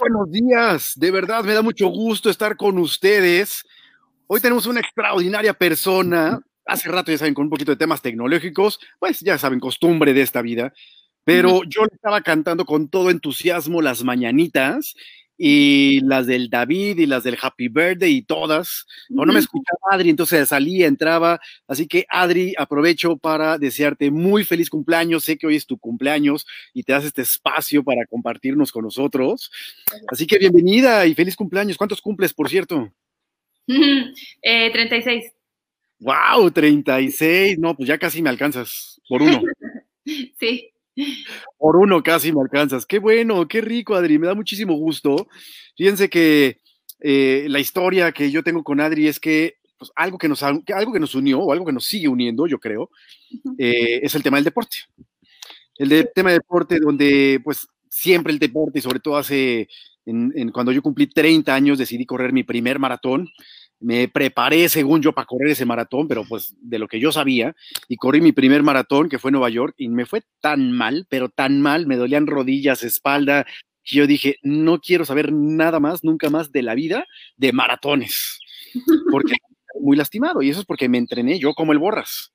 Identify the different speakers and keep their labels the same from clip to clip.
Speaker 1: buenos días, de verdad me da mucho gusto estar con ustedes. Hoy tenemos una extraordinaria persona. Hace rato, ya saben, con un poquito de temas tecnológicos, pues ya saben, costumbre de esta vida. Pero yo le estaba cantando con todo entusiasmo las mañanitas y las del David y las del Happy Birthday y todas. No, no me escuchaba Adri, entonces salía, entraba. Así que Adri, aprovecho para desearte muy feliz cumpleaños. Sé que hoy es tu cumpleaños y te das este espacio para compartirnos con nosotros. Así que bienvenida y feliz cumpleaños. ¿Cuántos cumples, por cierto?
Speaker 2: eh, 36.
Speaker 1: ¡Wow! 36. No, pues ya casi me alcanzas por uno.
Speaker 2: sí.
Speaker 1: Por uno casi me alcanzas. Qué bueno, qué rico, Adri. Me da muchísimo gusto. Fíjense que eh, la historia que yo tengo con Adri es que pues, algo, que nos, algo que nos unió o algo que nos sigue uniendo, yo creo, eh, es el tema del deporte. El tema del deporte donde pues siempre el deporte y sobre todo hace, en, cuando yo cumplí 30 años decidí correr mi primer maratón me preparé según yo para correr ese maratón, pero pues de lo que yo sabía, y corrí mi primer maratón, que fue en Nueva York, y me fue tan mal, pero tan mal, me dolían rodillas, espalda, que yo dije, no quiero saber nada más, nunca más de la vida de maratones, porque muy lastimado, y eso es porque me entrené yo como el borras.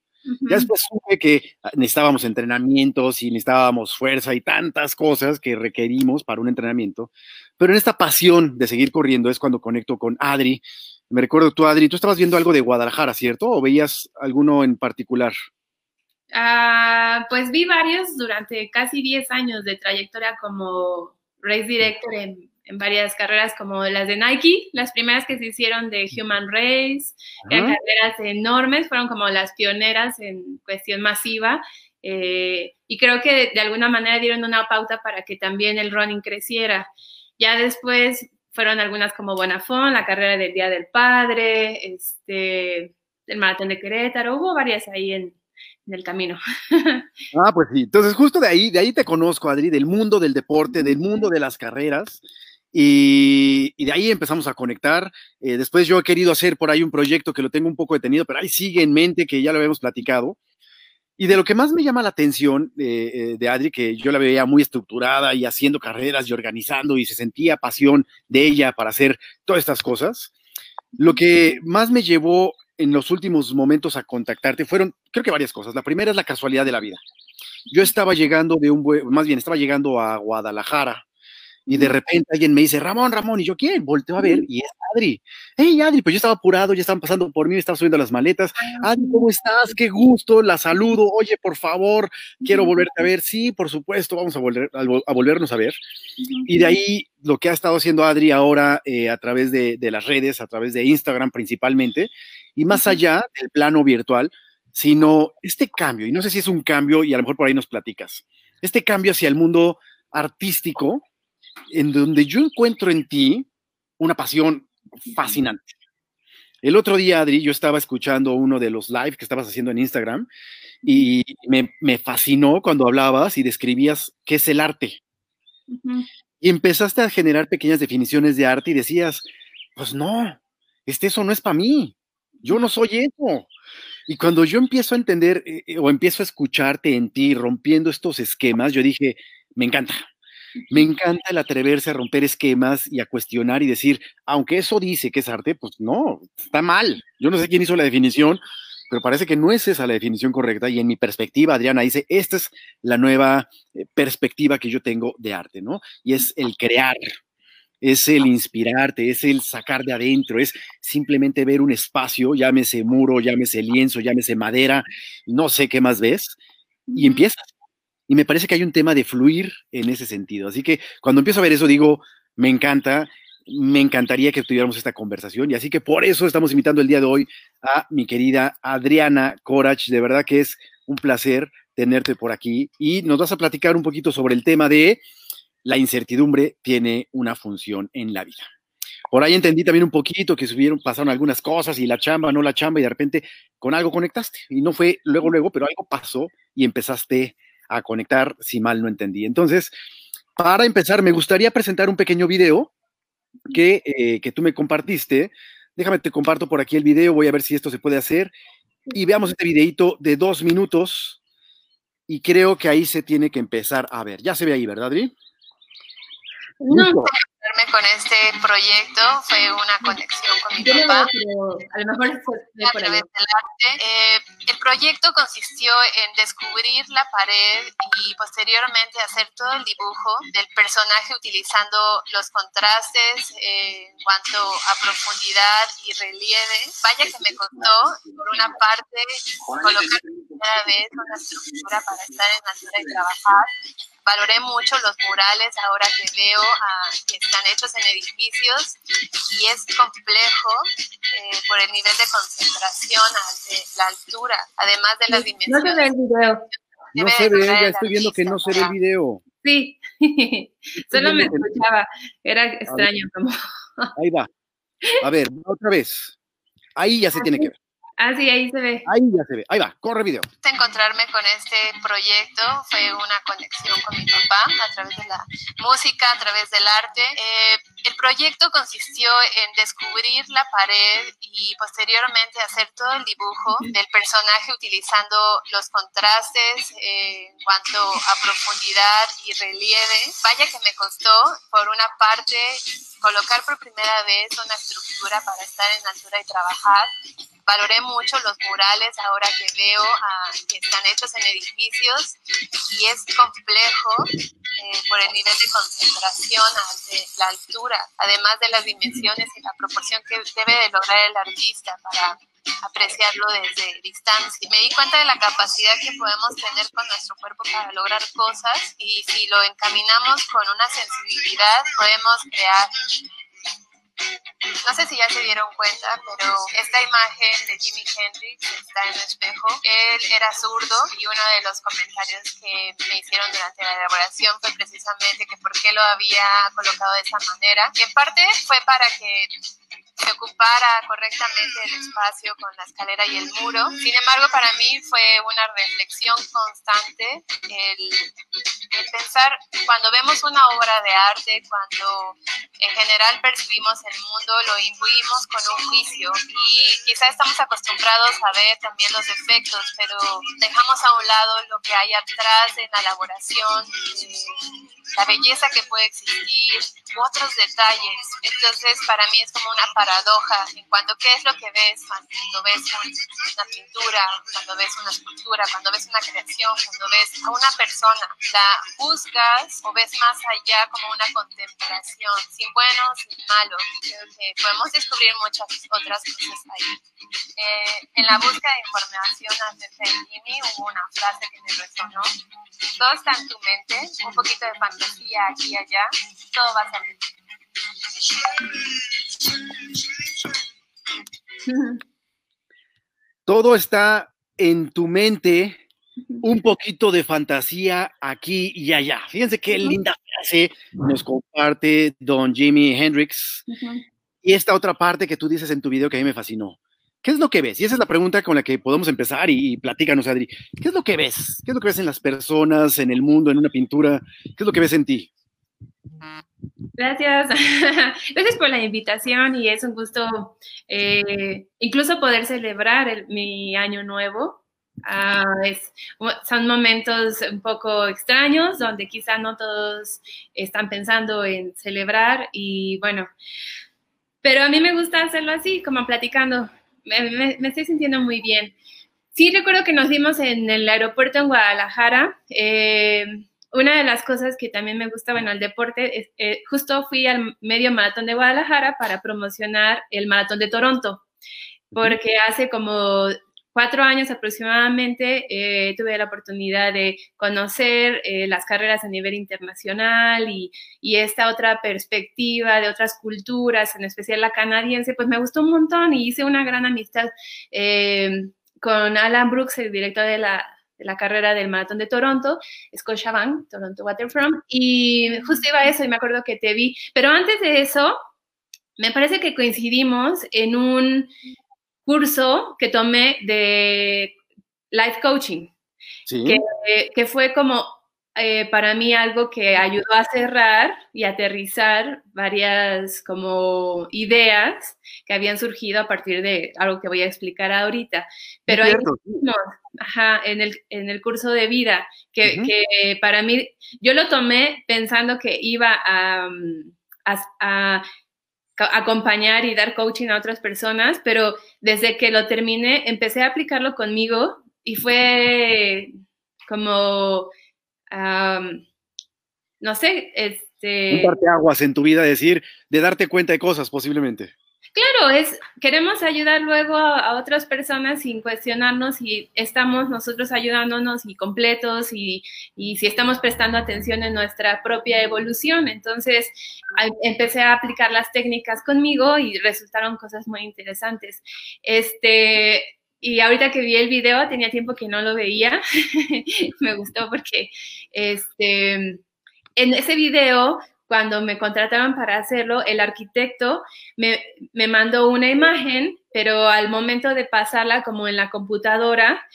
Speaker 1: Ya después supe que necesitábamos entrenamientos y necesitábamos fuerza y tantas cosas que requerimos para un entrenamiento, pero en esta pasión de seguir corriendo es cuando conecto con Adri, me recuerdo tú, Adri, tú estabas viendo algo de Guadalajara, ¿cierto? ¿O veías alguno en particular?
Speaker 2: Ah, pues vi varios durante casi 10 años de trayectoria como race director en, varias carreras como las de Nike, las primeras que se hicieron de Human Race, eran carreras enormes, fueron como las pioneras en cuestión masiva. Eh, y creo que de alguna manera dieron una pauta para que también el running creciera. Ya después fueron algunas como Bonafón, la carrera del Día del Padre, este, el Maratón de Querétaro, hubo varias ahí en, el camino.
Speaker 1: Ah, pues sí, entonces justo de ahí, de ahí te conozco, Adri, del mundo del deporte, del mundo de las carreras. Y, de ahí empezamos a conectar. Eh, después yo he querido hacer por ahí un proyecto que lo tengo un poco detenido, pero ahí sigue en mente, que ya lo habíamos platicado. Y de lo que más me llama la atención eh, eh, de Adri, que yo la veía muy estructurada y haciendo carreras y organizando y se sentía pasión de ella para hacer todas estas cosas, lo que más me llevó en los últimos momentos a contactarte fueron, creo que varias cosas. La primera es la casualidad de la vida. Yo estaba llegando de un, más bien estaba llegando a Guadalajara y de repente alguien me dice, Ramón, Ramón, y yo, ¿quién? Volteo a ver y es Adri. Hey, Adri, pues yo estaba apurado, ya estaban pasando por mí, me estaba subiendo las maletas. Ah, Adri, ¿cómo estás? Qué gusto, la saludo. Oye, por favor, quiero volverte a ver. Sí, por supuesto, vamos a, volver, a, volvernos a ver. Y de ahí lo que ha estado haciendo Adri ahora eh, a través de, de las redes, a través de Instagram principalmente, y más allá del plano virtual, sino este cambio, y no sé si es un cambio, y a lo mejor por ahí nos platicas, este cambio hacia el mundo artístico, en donde yo encuentro en ti una pasión fascinante. El otro día, Adri, yo estaba escuchando uno de los live que estabas haciendo en Instagram y me, fascinó cuando hablabas y describías qué es el arte. Y empezaste a generar pequeñas definiciones de arte y decías, pues no, este eso no es para mí, yo no soy eso. Y cuando yo empiezo a entender eh, eh, o empiezo a escucharte en ti rompiendo estos esquemas, yo dije, me encanta, me encanta el atreverse a romper esquemas y a cuestionar y decir, aunque eso dice que es arte, pues no, está mal. Yo no sé quién hizo la definición, pero parece que no es esa la definición correcta. Y en mi perspectiva, Adriana dice, esta es la nueva eh, perspectiva que yo tengo de arte, ¿no? Y es el crear, es el inspirarte, es el sacar de adentro, es simplemente ver un espacio, llámese muro, llámese lienzo, llámese madera, no sé qué más ves, y empiezas y me parece que hay un tema de fluir en ese sentido. Así que cuando empiezo a ver eso, digo, me encanta, me encantaría que tuviéramos esta conversación. Y así que por eso estamos invitando el día de hoy a mi querida Adriana Corach. De verdad que es un placer tenerte por aquí. Y nos vas a platicar un poquito sobre el tema de la incertidumbre tiene una función en la vida. Por ahí entendí también un poquito que subieron, pasaron algunas cosas y la chamba, no la chamba, y de repente con algo conectaste. Y no fue luego, luego, pero algo pasó y empezaste a conectar, si mal no entendí. Entonces, para empezar, me gustaría presentar un pequeño video que, eh, que tú me compartiste. Déjame, te comparto por aquí el video, voy a ver si esto se puede hacer. Y veamos este videito de dos minutos. Y creo que ahí se tiene que empezar a ver. Ya se ve ahí, ¿verdad, Adri?
Speaker 3: No, con este proyecto fue una conexión con mi papá. a lo mejor a través del arte. Eh, el proyecto consistió en descubrir la pared y posteriormente hacer todo el dibujo del personaje utilizando los contrastes eh, en cuanto a profundidad y relieve. Vaya que me costó, por una parte, colocar primera vez una estructura para estar en altura y trabajar. Valoré mucho los murales ahora que veo ah, que están hechos en edificios y es complejo eh, por el nivel de concentración, de la altura, además de las dimensiones.
Speaker 2: No se ve el video.
Speaker 1: No se ve, ya estoy viendo que no se ve el video.
Speaker 2: Sí, solo me escuchaba, era extraño como.
Speaker 1: Ahí va. A ver, otra vez. Ahí ya se tiene que ver.
Speaker 2: Ah, sí, ahí se ve.
Speaker 1: Ahí ya se ve. Ahí va, corre video.
Speaker 3: Encontrarme con este proyecto fue una conexión con mi papá a través de la música, a través del arte. Eh, el proyecto consistió en descubrir la pared y posteriormente hacer todo el dibujo del personaje utilizando los contrastes eh, en cuanto a profundidad y relieve. Vaya que me costó, por una parte, colocar por primera vez una estructura para estar en altura y trabajar. Valoré mucho los murales ahora que veo ah, que están hechos en edificios y es complejo eh, por el nivel de concentración, de la altura, además de las dimensiones y la proporción que debe de lograr el artista para apreciarlo desde distancia. Me di cuenta de la capacidad que podemos tener con nuestro cuerpo para lograr cosas y si lo encaminamos con una sensibilidad podemos crear no sé si ya se dieron cuenta, pero esta imagen de Jimi Hendrix está en el espejo. Él era zurdo y uno de los comentarios que me hicieron durante la elaboración fue precisamente que por qué lo había colocado de esa manera. Que en parte fue para que se ocupara correctamente el espacio con la escalera y el muro. Sin embargo, para mí fue una reflexión constante el, pensar cuando vemos una obra de arte, cuando en general percibimos el mundo, lo imbuimos con un juicio y quizá estamos acostumbrados a ver también los defectos, pero dejamos a un lado lo que hay atrás de la elaboración, la belleza que puede existir, otros detalles. Entonces, para mí es como una paradoja en cuanto qué es lo que ves cuando ves una pintura, cuando ves una escultura, cuando ves una creación, cuando ves a una persona. La buscas o ves más allá como una contemplación, sin buenos ni malos. Creo que podemos descubrir muchas otras cosas ahí. Eh, en la búsqueda de información acerca de Jimmy hubo una frase que me resonó. Todo está en tu mente, un poquito de fantasía aquí y allá, todo va a salir.
Speaker 1: Todo está en tu mente, un poquito de fantasía aquí y allá. Fíjense qué linda frase nos comparte don Jimi Hendrix. Y esta otra parte que tú dices en tu video que a mí me fascinó. ¿Qué es lo que ves? Y esa es la pregunta con la que podemos empezar y, y platícanos, Adri. ¿Qué es lo que ves? ¿Qué es lo que ves en las personas, en el mundo, en una pintura? ¿Qué es lo que ves en ti?
Speaker 2: Gracias. Gracias por la invitación y es un gusto eh, incluso poder celebrar mi año nuevo. Ah, son momentos un poco extraños donde quizá no todos están pensando en celebrar y bueno, pero a mí me gusta hacerlo así, como platicando. Me, estoy sintiendo muy bien. Sí, recuerdo que nos vimos en el aeropuerto en Guadalajara. Eh, una de las cosas que también me gusta, bueno, el deporte, es, eh, justo fui al medio maratón de Guadalajara para promocionar el maratón de Toronto, porque hace como cuatro años aproximadamente eh, tuve la oportunidad de conocer eh, las carreras a nivel internacional y, y, esta otra perspectiva de otras culturas, en especial la canadiense, pues me gustó un montón y hice una gran amistad con Alan Brooks, el director de la, la carrera del maratón de Toronto, Scotiabank, Toronto Waterfront, y justo iba a eso y me acuerdo que te vi. Pero antes de eso, me parece que coincidimos en un curso que tomé de life coaching, que, que, fue como eh, para mí algo que ayudó a cerrar y aterrizar varias como ideas que habían surgido a partir de algo que voy a explicar ahorita. Pero ahí ajá, en, el, en el curso de vida, que, que, para mí, yo lo tomé pensando que iba a, a, acompañar y dar coaching a otras personas, pero desde que lo terminé empecé a aplicarlo conmigo y fue como, no sé, este...
Speaker 1: Un aguas en tu vida, decir, de darte cuenta de cosas posiblemente.
Speaker 2: Claro, es, queremos ayudar luego a, otras personas sin cuestionarnos si estamos nosotros ayudándonos y completos y, y, si estamos prestando atención en nuestra propia evolución. Entonces, empecé a aplicar las técnicas conmigo y resultaron cosas muy interesantes. Este, y ahorita que vi el video, tenía tiempo que no lo veía, me gustó porque este, en ese video cuando me contrataron para hacerlo, el arquitecto me, mandó una imagen, pero al momento de pasarla como en la computadora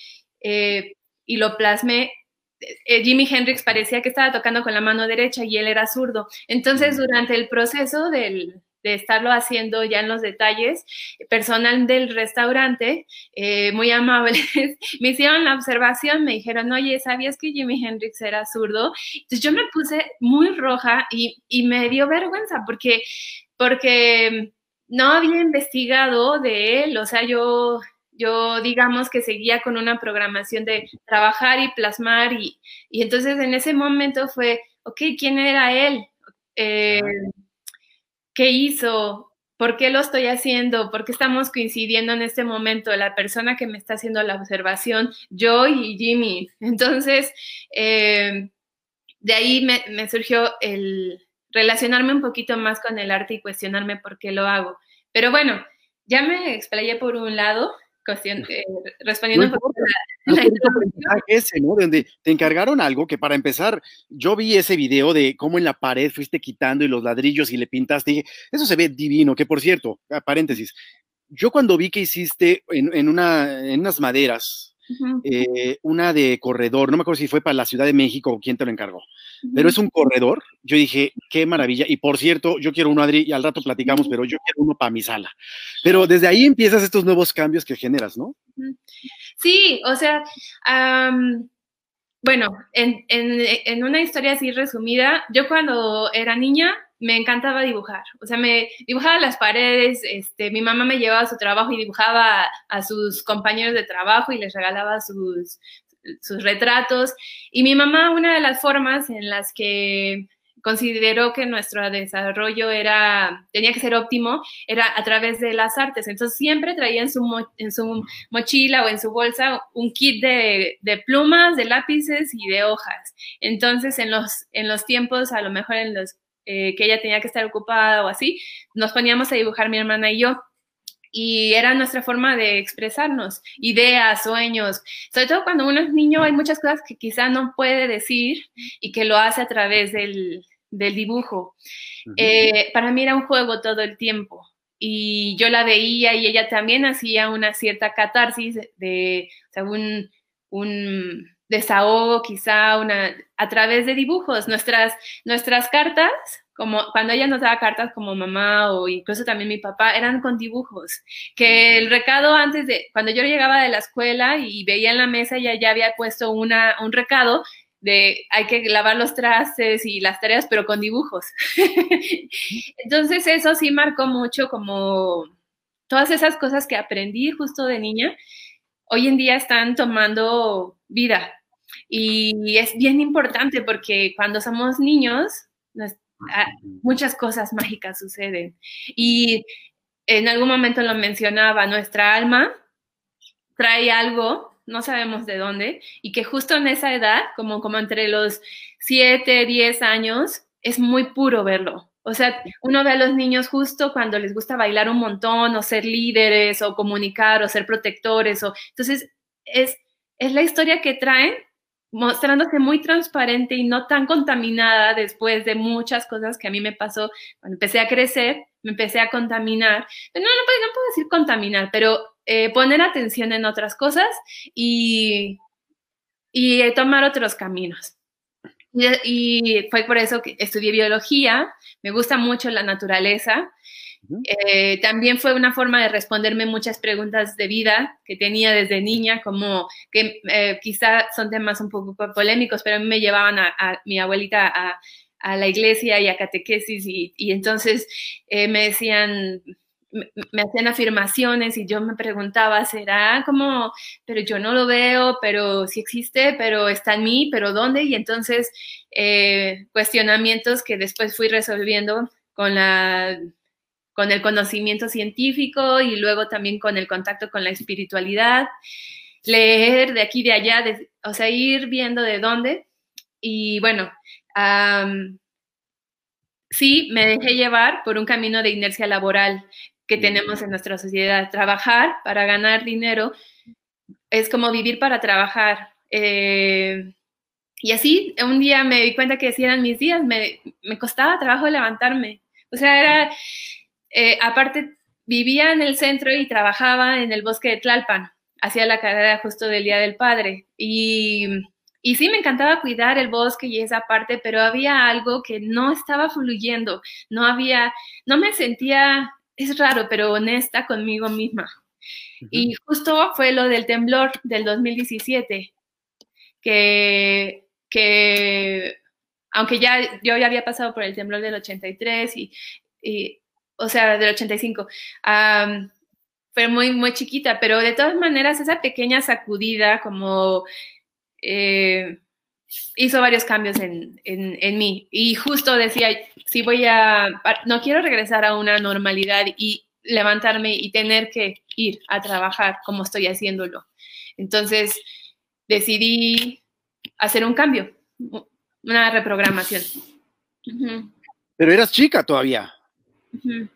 Speaker 2: eh, y lo plasmé, eh, Jimi Hendrix parecía que estaba tocando con la mano derecha y él era zurdo. Entonces, durante el proceso del, de estarlo haciendo ya en los detalles, personal del restaurante, eh, muy amables, me hicieron la observación, me dijeron, oye, ¿sabías que Jimi Hendrix era zurdo? Entonces yo me puse muy roja y, y me dio vergüenza porque, porque no había investigado de él, o sea, yo yo digamos que seguía con una programación de trabajar y plasmar y, y entonces en ese momento fue, ok, ¿quién era él? Eh, ¿Qué hizo? ¿Por qué lo estoy haciendo? ¿Por qué estamos coincidiendo en este momento? La persona que me está haciendo la observación, yo y Jimmy. Entonces, eh, de ahí me, me surgió el relacionarme un poquito más con el arte y cuestionarme por qué lo hago. Pero bueno, ya me explayé por un lado, eh, respondiendo un poco
Speaker 1: a la, ese, ¿no? Donde te encargaron algo que para empezar, yo vi ese video de cómo en la pared fuiste quitando y los ladrillos y le pintaste, y dije, eso se ve divino, que por cierto, paréntesis, yo cuando vi que hiciste en, en, una, en unas maderas, eh, una de corredor, no me acuerdo si fue para la Ciudad de México o quién te lo encargó, pero es un corredor. Yo dije, qué maravilla. Y por cierto, yo quiero uno, Adri, y al rato platicamos, pero yo quiero uno para mi sala. Pero desde ahí empiezas estos nuevos cambios que generas, ¿no?
Speaker 2: Sí, o sea, bueno, en, en una historia así resumida, yo cuando era niña, me encantaba dibujar. O sea, me dibujaba las paredes, este, mi mamá me llevaba a su trabajo y dibujaba a, sus compañeros de trabajo y les regalaba sus, sus retratos. Y mi mamá, una de las formas en las que consideró que nuestro desarrollo era, tenía que ser óptimo, era a través de las artes. Entonces siempre traía en su, mochila o en su bolsa un kit de, de, plumas, de lápices y de hojas. Entonces en los, en los tiempos, a lo mejor en los eh, que ella tenía que estar ocupada o así, nos poníamos a dibujar mi hermana y yo. Y era nuestra forma de expresarnos, ideas, sueños. Sobre todo cuando uno es niño hay muchas cosas que quizá no puede decir y que lo hace a través del, del dibujo. Eh, para mí era un juego todo el tiempo y yo la veía y ella también hacía una cierta catarsis de, o sea, un, un desahogo quizá una, a través de dibujos. Nuestras, nuestras cartas, como cuando ella nos daba cartas como mamá o incluso también mi papá, eran con dibujos. Que el recado antes de, cuando yo llegaba de la escuela y veía en la mesa, ella ya había puesto una, un recado de hay que lavar los trastes y las tareas, pero con dibujos. Entonces eso sí marcó mucho como todas esas cosas que aprendí justo de niña, hoy en día están tomando vida y es bien importante porque cuando somos niños, muchas cosas mágicas suceden. Y en algún momento lo mencionaba, nuestra alma trae algo, no sabemos de dónde, y que justo en esa edad, como, como entre los 7, 10 años, es muy puro verlo. O sea, uno ve a los niños justo cuando les gusta bailar un montón, o ser líderes, o comunicar, o ser protectores, o entonces es, es la historia que traen mostrándose muy transparente y no tan contaminada después de muchas cosas que a mí me pasó cuando empecé a crecer, me empecé a contaminar. No, no, puedo, no puedo decir contaminar, pero eh, poner atención en otras cosas y, y tomar otros caminos. Y fue por eso que estudié biología, me gusta mucho la naturaleza eh, también fue una forma de responderme muchas preguntas de vida que tenía desde niña, como que eh, quizá son temas un poco polémicos, pero a mí me llevaban a, mi abuelita a, la iglesia y a catequesis y, entonces eh, me decían, me, me, hacían afirmaciones y yo me preguntaba, ¿será como, pero yo no lo veo, pero sí existe, pero está en mí, pero ¿dónde? Y entonces eh, cuestionamientos que después fui resolviendo con la con el conocimiento científico y luego también con el contacto con la espiritualidad, leer de aquí de allá, de, o sea, ir viendo de dónde. Y bueno, um, sí, me dejé llevar por un camino de inercia laboral que tenemos en nuestra sociedad. Trabajar para ganar dinero es como vivir para trabajar. Eh, y así, un día me di cuenta que si eran mis días, me, me costaba trabajo levantarme. O sea, era, eh, aparte, vivía en el centro y trabajaba en el bosque de Tlalpan. Hacía la carrera justo del Día del Padre. Y, y sí, me encantaba cuidar el bosque y esa parte, pero había algo que no estaba fluyendo. No había, no me sentía es raro, pero honesta conmigo misma. Y justo fue lo del temblor del 2017, que, que aunque ya yo ya había pasado por el temblor del 83 y, y o sea, del 85, um, fue muy, muy chiquita, pero de todas maneras esa pequeña sacudida como... Eh, hizo varios cambios en, en, en, mí. Y justo decía, si voy a, no quiero regresar a una normalidad y levantarme y tener que ir a trabajar como estoy haciéndolo. Entonces decidí hacer un cambio, una reprogramación.
Speaker 1: Uh -huh. Pero eras chica todavía. Uh -huh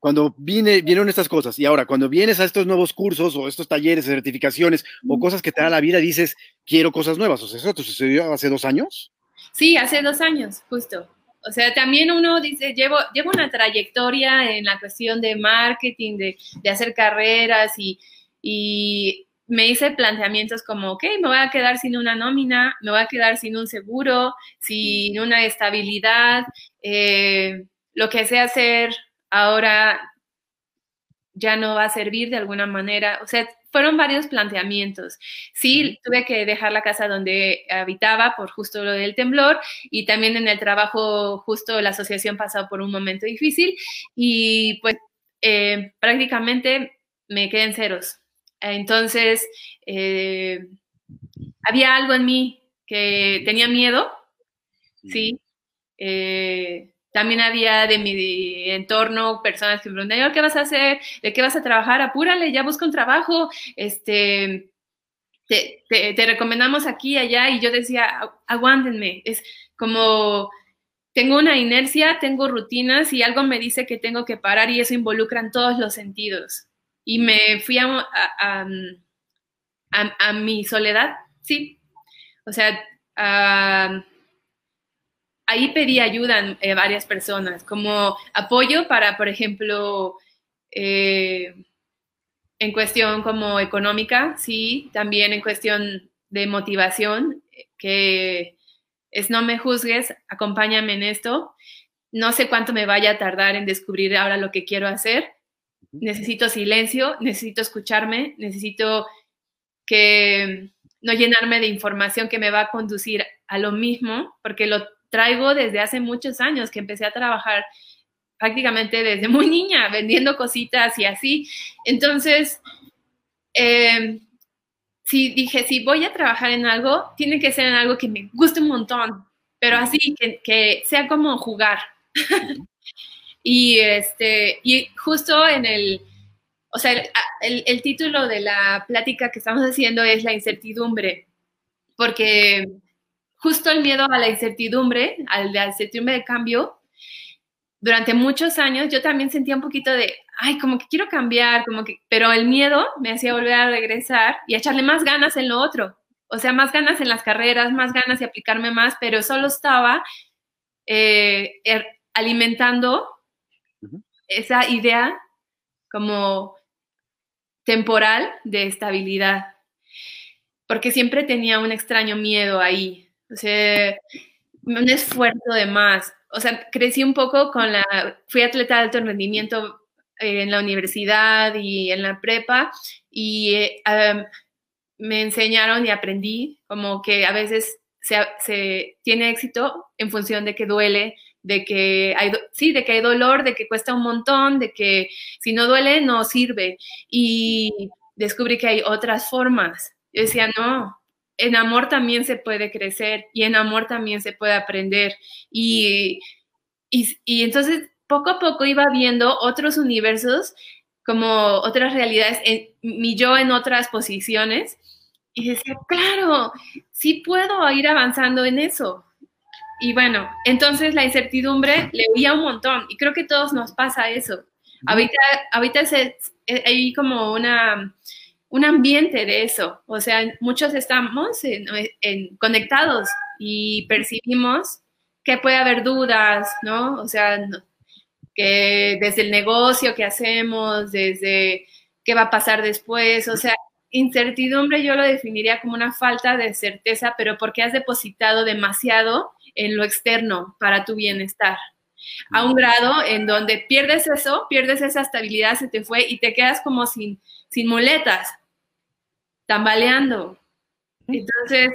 Speaker 1: cuando vinieron estas cosas y ahora cuando vienes a estos nuevos cursos o estos talleres, certificaciones o cosas que te da la vida, dices, quiero cosas nuevas. O sea, ¿eso te sucedió hace dos años?
Speaker 2: Sí, hace dos años, justo. O sea, también uno dice, llevo, llevo una trayectoria en la cuestión de marketing, de, de hacer carreras y, y me hice planteamientos como, ok, me voy a quedar sin una nómina, me voy a quedar sin un seguro, sin una estabilidad, eh, lo que sé hacer ahora ya no va a servir de alguna manera. O sea, fueron varios planteamientos. Sí, tuve que dejar la casa donde habitaba por justo lo del temblor y también en el trabajo justo la asociación pasó por un momento difícil y pues eh, prácticamente me quedé en ceros. Entonces, eh, había algo en mí que tenía miedo, ¿sí? Eh, también había de mi entorno personas que me preguntaban, ¿qué vas a hacer? ¿De qué vas a trabajar? Apúrale, ya busca un trabajo. Este, te, te, te recomendamos aquí allá. Y yo decía, aguántenme. Es como, tengo una inercia, tengo rutinas y algo me dice que tengo que parar y eso involucra en todos los sentidos. Y me fui a, a, a, a mi soledad, sí. O sea, a ahí pedí ayuda a eh, varias personas, como apoyo para, por ejemplo, eh, en cuestión como económica, sí, también en cuestión de motivación, que es no me juzgues, acompáñame en esto. No sé cuánto me vaya a tardar en descubrir ahora lo que quiero hacer. Necesito silencio, necesito escucharme, necesito que no llenarme de información que me va a conducir a lo mismo, porque lo traigo desde hace muchos años que empecé a trabajar prácticamente desde muy niña, vendiendo cositas y así. Entonces, eh, dije, si voy a trabajar en algo, tiene que ser en algo que me guste un montón, pero así que, que sea como jugar. y, este, y justo en el, o sea, el, el, el título de la plática que estamos haciendo es la incertidumbre, porque justo el miedo a la incertidumbre, a la incertidumbre de cambio, durante muchos años yo también sentía un poquito de, ay, como que quiero cambiar, como que, pero el miedo me hacía volver a regresar y a echarle más ganas en lo otro. O sea, más ganas en las carreras, más ganas de aplicarme más, pero solo estaba eh, er, alimentando uh -huh. esa idea como temporal de estabilidad, porque siempre tenía un extraño miedo ahí, o sea, un esfuerzo de más. O sea, crecí un poco con la, fui atleta de alto rendimiento eh, en la universidad y en la prepa y eh, me enseñaron y aprendí como que a veces se, tiene éxito en función de que duele, de que hay, sí, de que hay dolor, de que cuesta un montón, de que si no duele no sirve. Y descubrí que hay otras formas. Yo decía, no, en amor también se puede crecer y en amor también se puede aprender. Y, y, y entonces poco a poco iba viendo otros universos como otras realidades, en, mi yo en otras posiciones y decía, claro, sí puedo ir avanzando en eso. Y bueno, entonces la incertidumbre le oía un montón y creo que todos nos pasa eso. Ahorita, ahorita hay como una, un ambiente de eso, o sea, muchos estamos conectados y percibimos que puede haber dudas, ¿no? O sea, que desde el negocio que hacemos, desde qué va a pasar después, o sea, incertidumbre yo lo definiría como una falta de certeza, pero porque has depositado demasiado en lo externo para tu bienestar. A un grado en donde pierdes eso, pierdes esa estabilidad, se te fue y te quedas como sin, sin muletas, tambaleando. Entonces,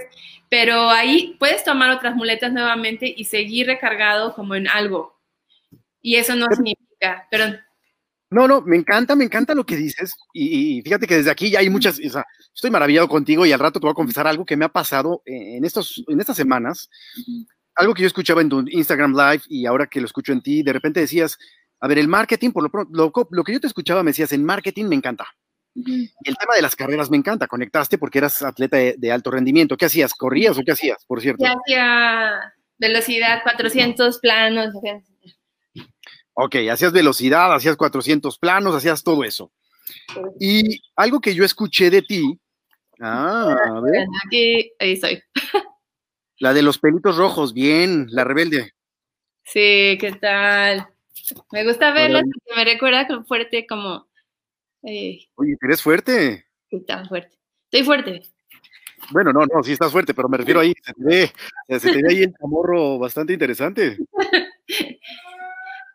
Speaker 2: pero ahí puedes tomar otras muletas nuevamente y seguir recargado como en algo. Y eso no significa,
Speaker 1: no, no, me encanta, me encanta lo que dices. Y, fíjate que desde aquí ya hay muchas, o sea, estoy maravillado contigo y al rato te voy a confesar algo que me ha pasado en, estos, en estas semanas. Algo que yo escuchaba en tu Instagram Live y ahora que lo escucho en ti, de repente decías, a ver, el marketing, por lo, lo, lo que yo te escuchaba, me decías, en marketing me encanta. Y el tema de las carreras me encanta. Conectaste porque eras atleta de, alto rendimiento. ¿Qué hacías? ¿Corrías o qué hacías, por cierto?
Speaker 2: Ya hacía velocidad, 400 planos.
Speaker 1: Ok, hacías velocidad, hacías 400 planos, hacías todo eso. Y algo que yo escuché de ti. Ah, a ver.
Speaker 2: Aquí, ahí estoy.
Speaker 1: La de los pelitos rojos, bien, la rebelde.
Speaker 2: Sí, ¿qué tal? Me gusta verla porque me recuerda fuerte como.
Speaker 1: Eh, Oye, ¿eres fuerte?
Speaker 2: Sí, tan fuerte. Estoy fuerte.
Speaker 1: Bueno, no, no, sí estás fuerte, pero me refiero ahí, se te ve, se te ve ahí el camorro bastante interesante.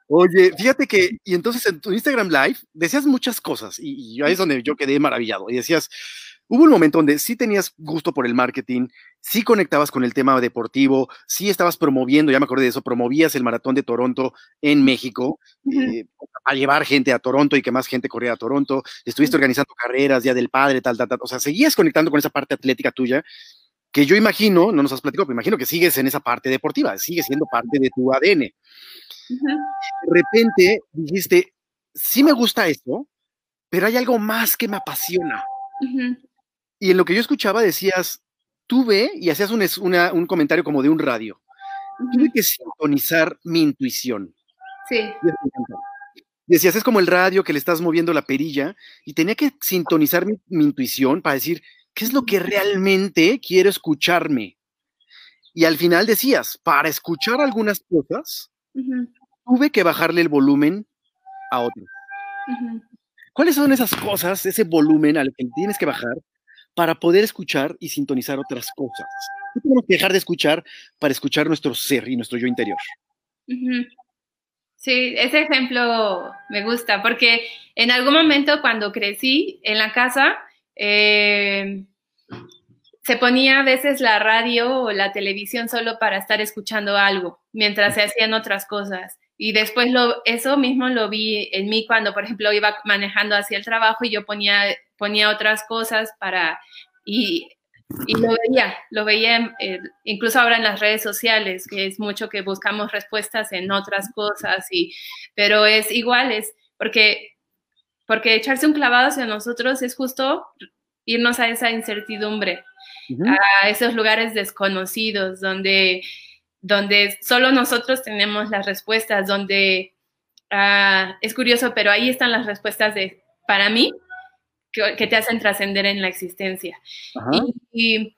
Speaker 1: Oye, fíjate que, y entonces en tu Instagram Live decías muchas cosas y, y ahí es donde yo quedé maravillado. Y decías, hubo un momento donde sí tenías gusto por el marketing, sí conectabas con el tema deportivo, sí estabas promoviendo, ya me acordé de eso, promovías el maratón de Toronto en México, eh, a llevar gente a Toronto y que más gente corriera a Toronto, estuviste organizando carreras, Día del Padre, tal, tal, tal, o sea, seguías conectando con esa parte atlética tuya, que yo imagino, no nos has platicado, pero imagino que sigues en esa parte deportiva, sigue siendo parte de tu ADN. De repente dijiste, sí me gusta esto, pero hay algo más que me apasiona. Y en lo que yo escuchaba decías, tuve, y hacías un, un comentario como de un radio, tuve que sintonizar mi intuición.
Speaker 2: Sí.
Speaker 1: Decías, es como el radio que le estás moviendo la perilla, y tenía que sintonizar mi, intuición para decir, ¿qué es lo que realmente quiero escucharme? Y al final decías, para escuchar algunas cosas, tuve que bajarle el volumen a otro. ¿Cuáles son esas cosas, ese volumen al que tienes que bajar para poder escuchar y sintonizar otras cosas? ¿Qué tenemos que dejar de escuchar para escuchar nuestro ser y nuestro yo interior?
Speaker 2: Sí, ese ejemplo me gusta porque en algún momento cuando crecí en la casa, eh, se ponía a veces la radio o la televisión solo para estar escuchando algo mientras se hacían otras cosas. Y después lo, eso mismo lo vi en mí cuando, por ejemplo, iba manejando hacia el trabajo y yo ponía, ponía otras cosas para, y, y lo veía, lo veía incluso ahora en las redes sociales, que es mucho que buscamos respuestas en otras cosas, y, pero es igual, es porque, porque echarse un clavado hacia nosotros es justo irnos a esa incertidumbre, a esos lugares desconocidos donde donde solo nosotros tenemos las respuestas, donde ah, es curioso, pero ahí están las respuestas de, para mí, que, te hacen trascender en la existencia. Y,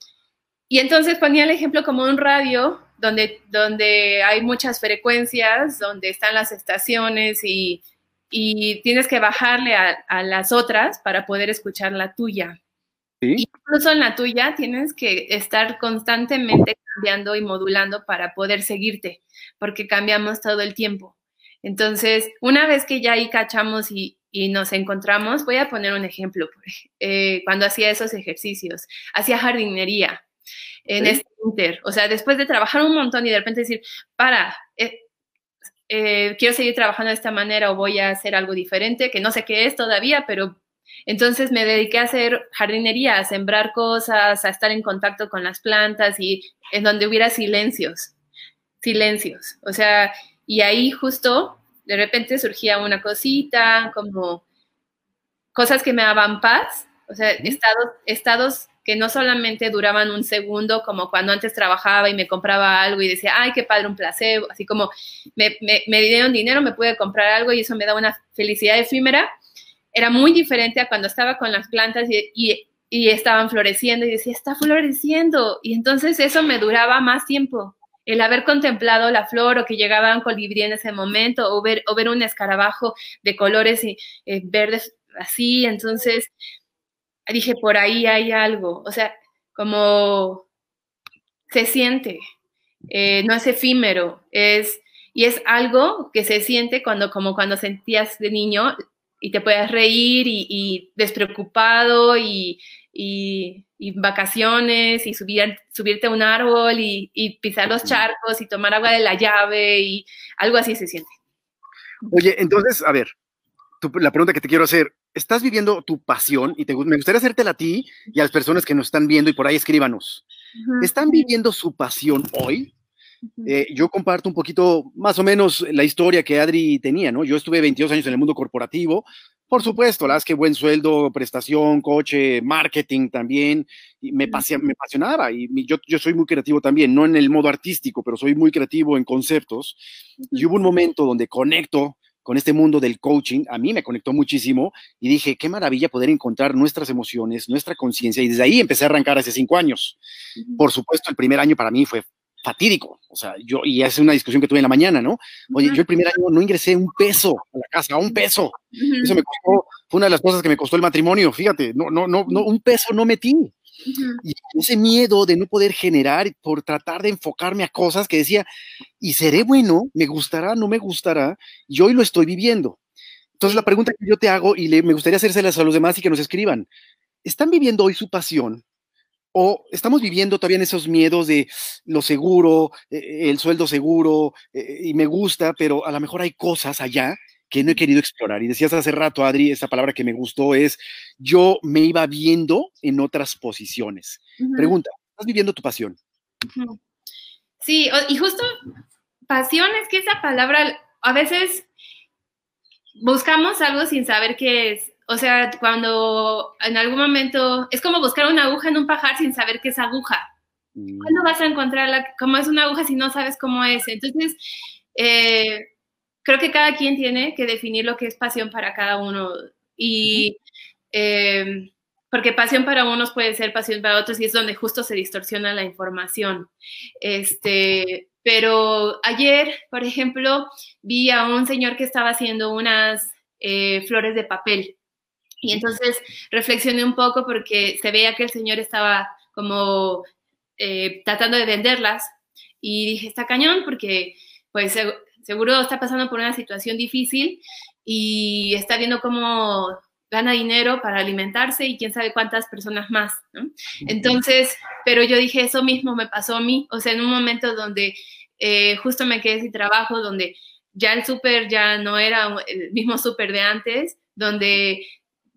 Speaker 2: entonces ponía el ejemplo como un radio donde, donde hay muchas frecuencias, donde están las estaciones y, tienes que bajarle a, las otras para poder escuchar la tuya. Incluso en la tuya tienes que estar constantemente cambiando y modulando para poder seguirte, porque cambiamos todo el tiempo. Entonces, una vez que ya ahí cachamos y, nos encontramos, voy a poner un ejemplo. Eh, cuando hacía esos ejercicios, hacía jardinería en este inter. O sea, después de trabajar un montón y de repente decir, para, eh, eh, quiero seguir trabajando de esta manera o voy a hacer algo diferente, que no sé qué es todavía, pero entonces me dediqué a hacer jardinería, a sembrar cosas, a estar en contacto con las plantas y en donde hubiera silencios, silencios. O sea, y ahí justo de repente surgía una cosita, como cosas que me daban paz, o sea, estados, estados que no solamente duraban un segundo, como cuando antes trabajaba y me compraba algo y decía, ay, qué padre, un placebo, así como me, me, dieron dinero, me pude comprar algo y eso me daba una felicidad efímera, era muy diferente a cuando estaba con las plantas y, y, estaban floreciendo y decía, está floreciendo. Y entonces eso me duraba más tiempo. El haber contemplado la flor o que llegaba un colibrí en ese momento o ver, o ver un escarabajo de colores y, eh, verdes así. Entonces dije, por ahí hay algo. O sea, como se siente, eh, no es efímero, es, y es algo que se siente cuando, como cuando sentías de niño y te puedes reír y, despreocupado y, y, vacaciones y subir, subirte a un árbol y, pisar los charcos y tomar agua de la llave y algo así se siente.
Speaker 1: Oye, entonces, a ver, la pregunta que te quiero hacer, ¿estás viviendo tu pasión? Y te, me gustaría hacértela a ti y a las personas que nos están viendo y por ahí escríbanos. ¿Están viviendo su pasión hoy? Eh, yo comparto un poquito más o menos la historia que Adri tenía, ¿no? Yo estuve 22 años en el mundo corporativo, por supuesto, las que buen sueldo, prestación, coche, marketing también, y me, me apasionaba y yo, yo soy muy creativo también, no en el modo artístico, pero soy muy creativo en conceptos. Y hubo un momento donde conecto con este mundo del coaching, a mí me conectó muchísimo y dije, qué maravilla poder encontrar nuestras emociones, nuestra conciencia, y desde ahí empecé a arrancar hace cinco años. Por supuesto, el primer año para mí fue fatídico. O sea, yo, y es una discusión que tuve en la mañana, ¿no? Oye, yo el primer año no ingresé un peso a la casa, un peso. Eso me costó, fue una de las cosas que me costó el matrimonio, fíjate, no, no, no, no un peso no metí. Y ese miedo de no poder generar por tratar de enfocarme a cosas que decía, y seré bueno, me gustará, no me gustará, y hoy lo estoy viviendo. Entonces la pregunta que yo te hago, y le, me gustaría hacérselas a los demás y que nos escriban, ¿están viviendo hoy su pasión? O estamos viviendo todavía en esos miedos de lo seguro, eh, el sueldo seguro, eh, y me gusta, pero a lo mejor hay cosas allá que no he querido explorar. Y decías hace rato, Adri, esa palabra que me gustó es, yo me iba viendo en otras posiciones. Pregunta, ¿estás viviendo tu pasión?
Speaker 2: Sí, y justo pasión es que esa palabra a veces buscamos algo sin saber qué es. O sea, cuando en algún momento es como buscar una aguja en un pajar sin saber qué es aguja. Mm. ¿Cuándo vas a encontrarla? ¿Cómo es una aguja si no sabes cómo es? Entonces, eh, creo que cada quien tiene que definir lo que es pasión para cada uno. Y eh, porque pasión para unos puede ser pasión para otros y es donde justo se distorsiona la información. Este, pero ayer, por ejemplo, vi a un señor que estaba haciendo unas eh, flores de papel. Y entonces reflexioné un poco porque se veía que el señor estaba como eh, tratando de venderlas. Y dije, está cañón porque pues seguro está pasando por una situación difícil y está viendo cómo gana dinero para alimentarse y quién sabe cuántas personas más, Entonces, pero yo dije, eso mismo me pasó a mí, o sea, en un momento donde eh, justo me quedé sin trabajo, donde ya el súper ya no era el mismo súper de antes, donde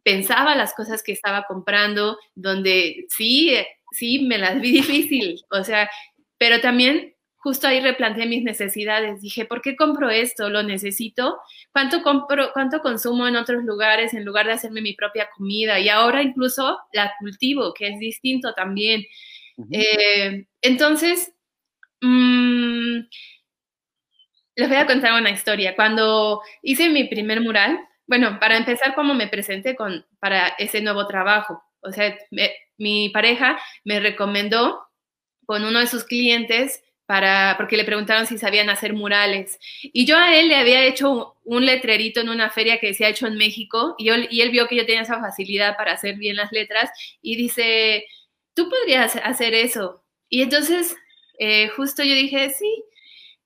Speaker 2: pensaba las cosas que estaba comprando, donde sí, sí, me las vi difícil, o sea, pero también justo ahí replanteé mis necesidades. Dije, ¿por qué compro esto? ¿Lo necesito? ¿Cuánto compro, cuánto consumo en otros lugares en lugar de hacerme mi propia comida? Y ahora incluso la cultivo, que es distinto también. Eh, entonces, mmm, les voy a contar una historia. Cuando hice mi primer mural, bueno, para empezar, cómo me presenté con, para ese nuevo trabajo. O sea, mi pareja me recomendó con uno de sus clientes para, porque le preguntaron si sabían hacer murales. Y yo a él le había hecho un letrerito en una feria que se ha hecho en México y, él vio que yo tenía esa facilidad para hacer bien las letras y dice, tú podrías hacer eso. Y entonces, eh, justo yo dije, sí,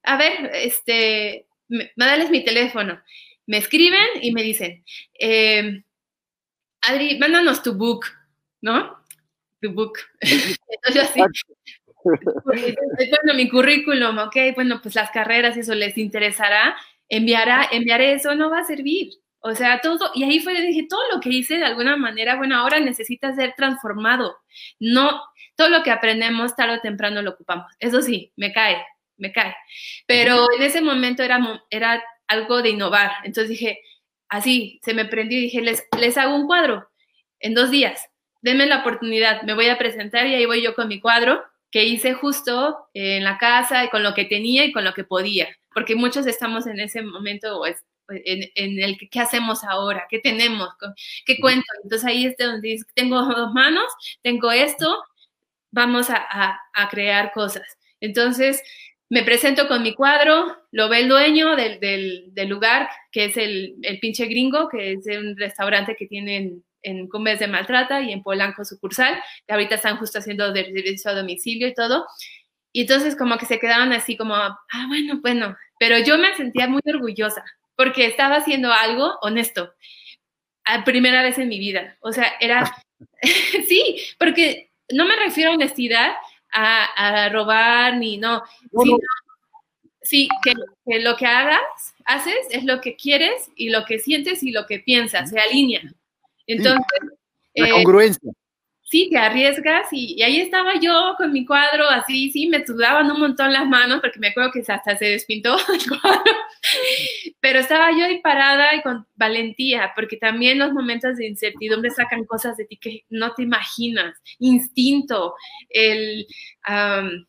Speaker 2: a ver, este, me, dales mi teléfono me escriben y me dicen, em, Adri, mándanos tu book, ¿no? the book. Entonces así, bueno, mi currículum, ok, bueno, pues las carreras, eso les interesará, enviará, enviar eso no va a servir. O sea, todo, y ahí fue, dije, todo lo que hice de alguna manera, bueno, ahora necesita ser transformado. No, todo lo que aprendemos tarde o temprano lo ocupamos. Eso sí, me cae, me cae. Pero en ese momento era, era algo de innovar. Entonces dije, así, se me prendió y dije, les, les hago un cuadro en dos días. Denme la oportunidad, me voy a presentar y ahí voy yo con mi cuadro que hice justo en la casa y con lo que tenía y con lo que podía, porque muchos estamos en ese momento pues, en, en el que, qué hacemos ahora, qué tenemos, qué cuento. Entonces ahí es donde dice, tengo dos manos, tengo esto, vamos a, a, a, crear cosas. Entonces me presento con mi cuadro, lo ve el dueño del, del, del lugar, que es el, el, pinche gringo, que es un restaurante que tienen en Cumbres de Maltrata y en Polanco sucursal, que ahorita están justo haciendo de servicio a domicilio y todo. Y entonces como que se quedaban así como, ah, bueno, bueno, pero yo me sentía muy orgullosa porque estaba haciendo algo honesto, a primera vez en mi vida. O sea, era, sí, porque no me refiero a honestidad, a, a robar ni no, sino, sí, que, que, lo que hagas, haces es lo que quieres y lo que sientes y lo que piensas, se alinea. Entonces,
Speaker 1: la eh, congruencia.
Speaker 2: Sí, te arriesgas y, ahí estaba yo con mi cuadro así, sí, me sudaban un montón las manos porque me acuerdo que hasta se despintó el cuadro, pero estaba yo ahí parada y con valentía, porque también los momentos de incertidumbre sacan cosas de ti que no te imaginas, instinto, el... Um,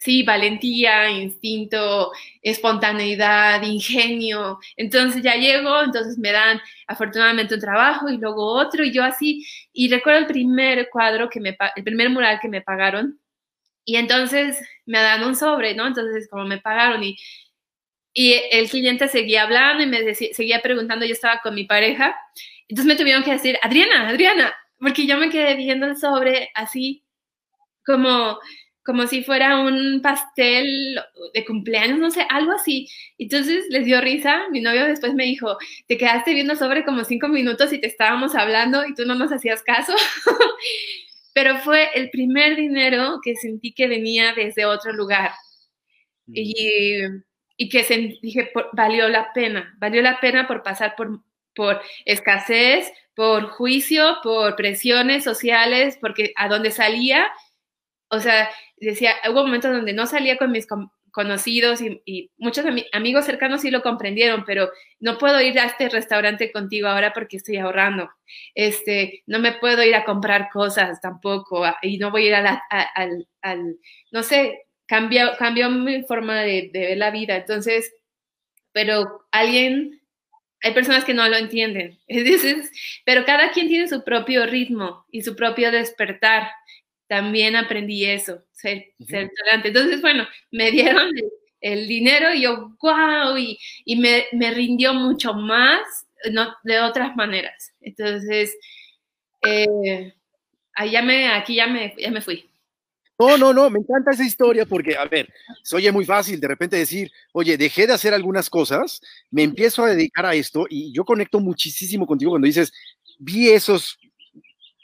Speaker 2: sí, valentía, instinto, espontaneidad, ingenio. Entonces ya llego, entonces me dan afortunadamente un trabajo y luego otro y yo así. Y recuerdo el primer cuadro que me, el primer mural que me pagaron y entonces me dan un sobre, ¿no? Entonces como me pagaron y, y el cliente seguía hablando y me seguía preguntando, yo estaba con mi pareja, entonces me tuvieron que decir, Adriana, Adriana, porque yo me quedé viendo el sobre así como como si fuera un pastel de cumpleaños, no sé, algo así. Entonces les dio risa. Mi novio después me dijo, te quedaste viendo sobre como cinco minutos y te estábamos hablando y tú no nos hacías caso. Pero fue el primer dinero que sentí que venía desde otro lugar. Mm. Y, y que dije, valió la pena, valió la pena por pasar por, por escasez, por juicio, por presiones sociales, porque a donde salía, o sea, decía, hubo momentos donde no salía con mis conocidos y, muchos amigos cercanos sí lo comprendieron, pero no puedo ir a este restaurante contigo ahora porque estoy ahorrando. Este, no me puedo ir a comprar cosas tampoco y no voy a ir a al, al, no sé, cambió, cambió mi forma de, de ver la vida. Entonces, pero alguien hay personas que no lo entienden. pero cada quien tiene su propio ritmo y su propio despertar también aprendí eso, ser, ser tolerante. Entonces, bueno, me dieron el, dinero y yo, wow, y, y me, me, rindió mucho más no, de otras maneras. Entonces, eh, ya me, aquí ya me, ya me fui.
Speaker 1: No, no, no, me encanta esa historia porque, a ver, se oye muy fácil de repente decir, oye, dejé de hacer algunas cosas, me empiezo a dedicar a esto y yo conecto muchísimo contigo cuando dices, vi esos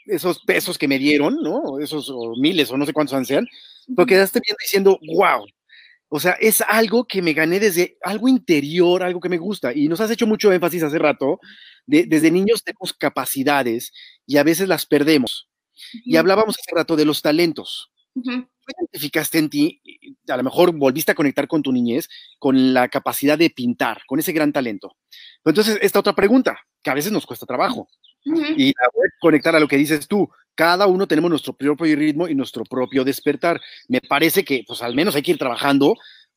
Speaker 1: esos pesos que me dieron, ¿no? Esos miles o no sé cuántos sean, lo quedaste viendo diciendo, wow. O sea, es algo que me gané desde algo interior, algo que me gusta. Y nos has hecho mucho énfasis hace rato, de, desde niños tenemos capacidades y a veces las perdemos. Y hablábamos hace rato de los talentos. ¿Qué identificaste en ti? A lo mejor volviste a conectar con tu niñez, con la capacidad de pintar, con ese gran talento. entonces, esta otra pregunta, que a veces nos cuesta trabajo. Y la voy a conectar a lo que dices tú. Cada uno tenemos nuestro propio ritmo y nuestro propio despertar. Me parece que, pues, al menos hay que ir trabajando,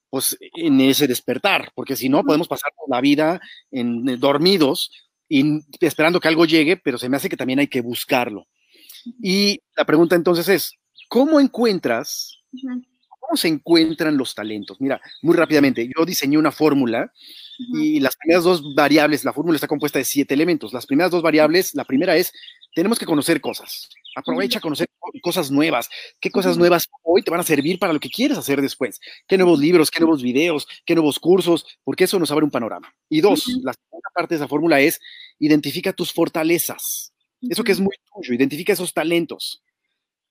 Speaker 1: pues, en ese despertar, porque si no, podemos pasar la vida en, eh, dormidos y esperando que algo llegue, pero se me hace que también hay que buscarlo. Y la pregunta entonces es, ¿cómo encuentras, cómo se encuentran los talentos? Mira, muy rápidamente, yo diseñé una fórmula y las primeras dos variables, la fórmula está compuesta de siete elementos. Las primeras dos variables, la primera es, tenemos que conocer cosas. Aprovecha a conocer cosas nuevas. ¿Qué cosas nuevas hoy te van a servir para lo que quieres hacer después? ¿Qué nuevos libros, qué nuevos videos, qué nuevos cursos? Porque eso nos abre un panorama. Y dos, la segunda parte de esa fórmula es, identifica tus fortalezas. Eso que es muy tuyo, identifica esos talentos.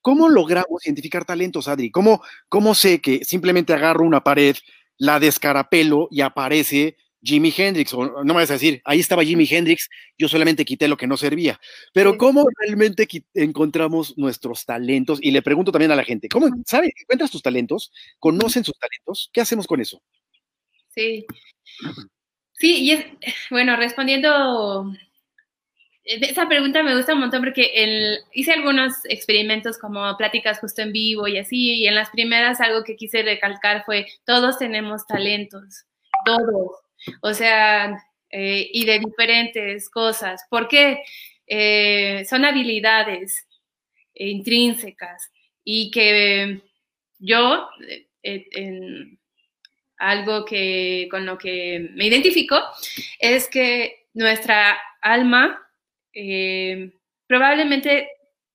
Speaker 1: ¿Cómo logramos identificar talentos, Adri? ¿Cómo, ¿Cómo sé que simplemente agarro una pared, la descarapelo y aparece Jimi Hendrix? O no me vas a decir, ahí estaba Jimi Hendrix, yo solamente quité lo que no servía. Pero ¿cómo realmente encontramos nuestros talentos? Y le pregunto también a la gente, ¿cómo, sabes, encuentras tus talentos? ¿Conocen sus talentos? ¿Qué hacemos con eso?
Speaker 2: Sí. Sí, y es, bueno, respondiendo esa pregunta me gusta un montón porque hice algunos experimentos como pláticas justo en vivo y así, y en las primeras algo que quise recalcar fue, todos tenemos talentos, todos, o sea, eh, y de diferentes cosas. ¿Por qué? Eh, son habilidades intrínsecas y que yo, eh, algo que con lo que me identifico, es que nuestra alma eh, probablemente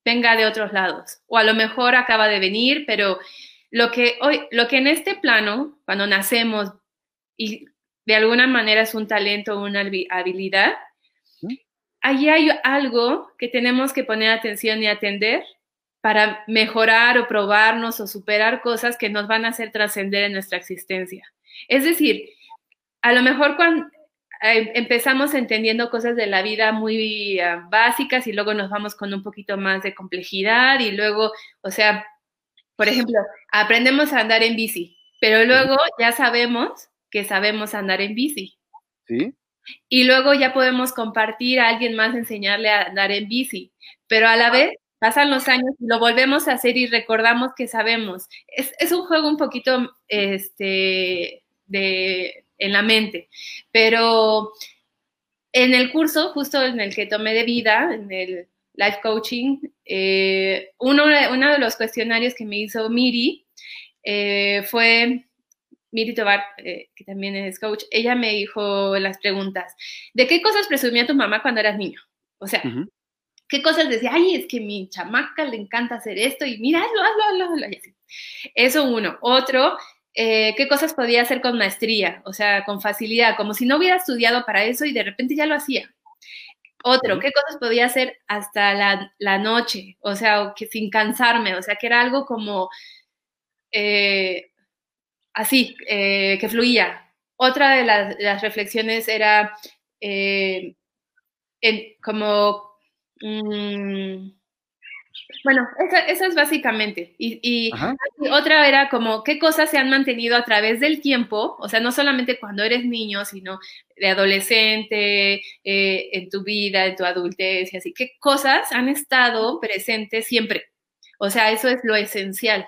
Speaker 2: venga de otros lados o a lo mejor acaba de venir, pero lo que hoy, lo que en este plano, cuando nacemos y de alguna manera es un talento o una habilidad, ahí hay algo que tenemos que poner atención y atender para mejorar o probarnos o superar cosas que nos van a hacer trascender en nuestra existencia. Es decir, a lo mejor cuando, empezamos entendiendo cosas de la vida muy ah, básicas y luego nos vamos con un poquito más de complejidad y luego, o sea, por ejemplo, aprendemos a andar en bici, pero luego ya sabemos que sabemos andar en bici.
Speaker 1: ¿Sí?
Speaker 2: Y luego ya podemos compartir a alguien más, enseñarle a andar en bici, pero a la vez pasan los años y lo volvemos a hacer y recordamos que sabemos. Es, es un juego un poquito este, de en la mente. Pero en el curso, justo en el que tomé de vida, en el life coaching, eh, uno, uno, de los cuestionarios que me hizo Miri eh, fue, Miri Tobar, eh, que también es coach, ella me dijo las preguntas, ¿de qué cosas presumía tu mamá cuando eras niño? O sea, ¿qué cosas decía? Ay, es que mi chamaca le encanta hacer esto y mira, hazlo, hazlo, hazlo, hazlo. Eso uno. Otro, eh, qué cosas podía hacer con maestría, o sea, con facilidad, como si no hubiera estudiado para eso y de repente ya lo hacía. Otro, qué cosas podía hacer hasta la, noche, o sea, que sin cansarme, o sea, que era algo como eh, así, eh, que fluía. Otra de las, reflexiones era como... Mm, bueno, esa, es básicamente. Y, otra era como qué cosas se han mantenido a través del tiempo, o sea, no solamente cuando eres niño, sino de adolescente, eh, en tu vida, en tu adultez y así. ¿Qué cosas han estado presentes siempre? O sea, eso es lo esencial.